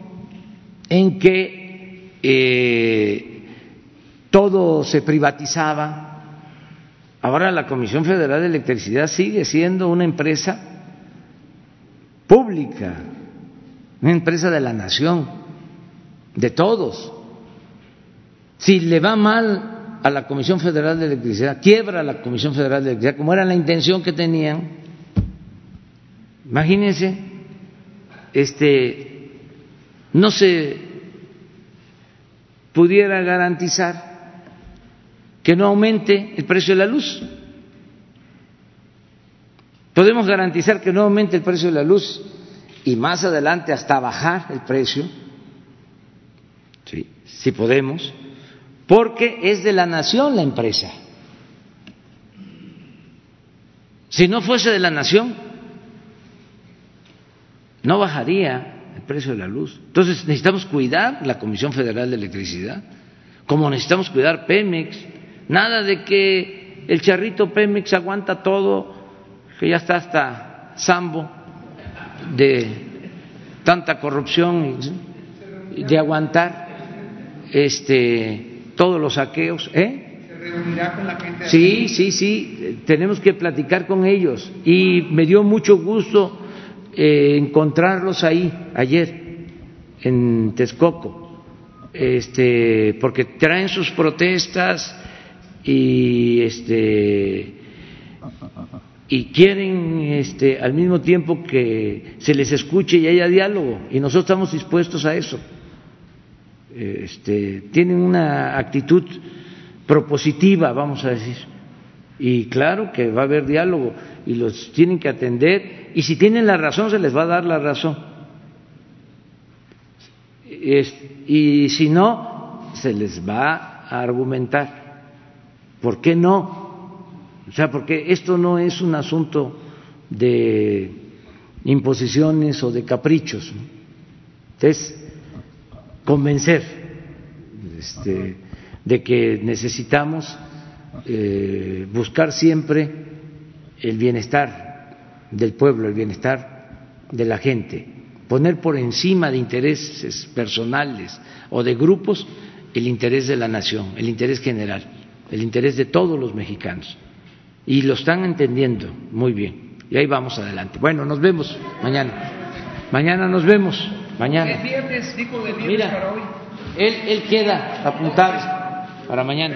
Speaker 1: en que eh, todo se privatizaba. Ahora la Comisión Federal de Electricidad sigue siendo una empresa pública, una empresa de la nación de todos. Si le va mal a la Comisión Federal de Electricidad, quiebra la Comisión Federal de Electricidad, como era la intención que tenían, imagínense, este, no se pudiera garantizar que no aumente el precio de la luz. Podemos garantizar que no aumente el precio de la luz y más adelante hasta bajar el precio si podemos, porque es de la nación la empresa. Si no fuese de la nación, no bajaría el precio de la luz. Entonces necesitamos cuidar la Comisión Federal de Electricidad, como necesitamos cuidar Pemex. Nada de que el charrito Pemex aguanta todo, que ya está hasta sambo de tanta corrupción y de aguantar este, todos los saqueos. ¿eh?
Speaker 20: ¿Se reunirá con la gente?
Speaker 1: Sí, sí, sí, tenemos que platicar con ellos y me dio mucho gusto eh, encontrarlos ahí ayer en Texcoco, este, porque traen sus protestas y este y quieren este, al mismo tiempo que se les escuche y haya diálogo y nosotros estamos dispuestos a eso. Este, tienen una actitud propositiva, vamos a decir, y claro que va a haber diálogo y los tienen que atender y si tienen la razón se les va a dar la razón y si no se les va a argumentar. ¿Por qué no? O sea, porque esto no es un asunto de imposiciones o de caprichos. Es convencer este, de que necesitamos eh, buscar siempre el bienestar del pueblo, el bienestar de la gente, poner por encima de intereses personales o de grupos el interés de la nación, el interés general, el interés de todos los mexicanos y lo están entendiendo muy bien. Y ahí vamos adelante. Bueno, nos vemos mañana. Mañana nos vemos. Mañana.
Speaker 20: viernes, dijo de
Speaker 1: Mira,
Speaker 20: para hoy.
Speaker 1: Él, él queda apuntado para mañana.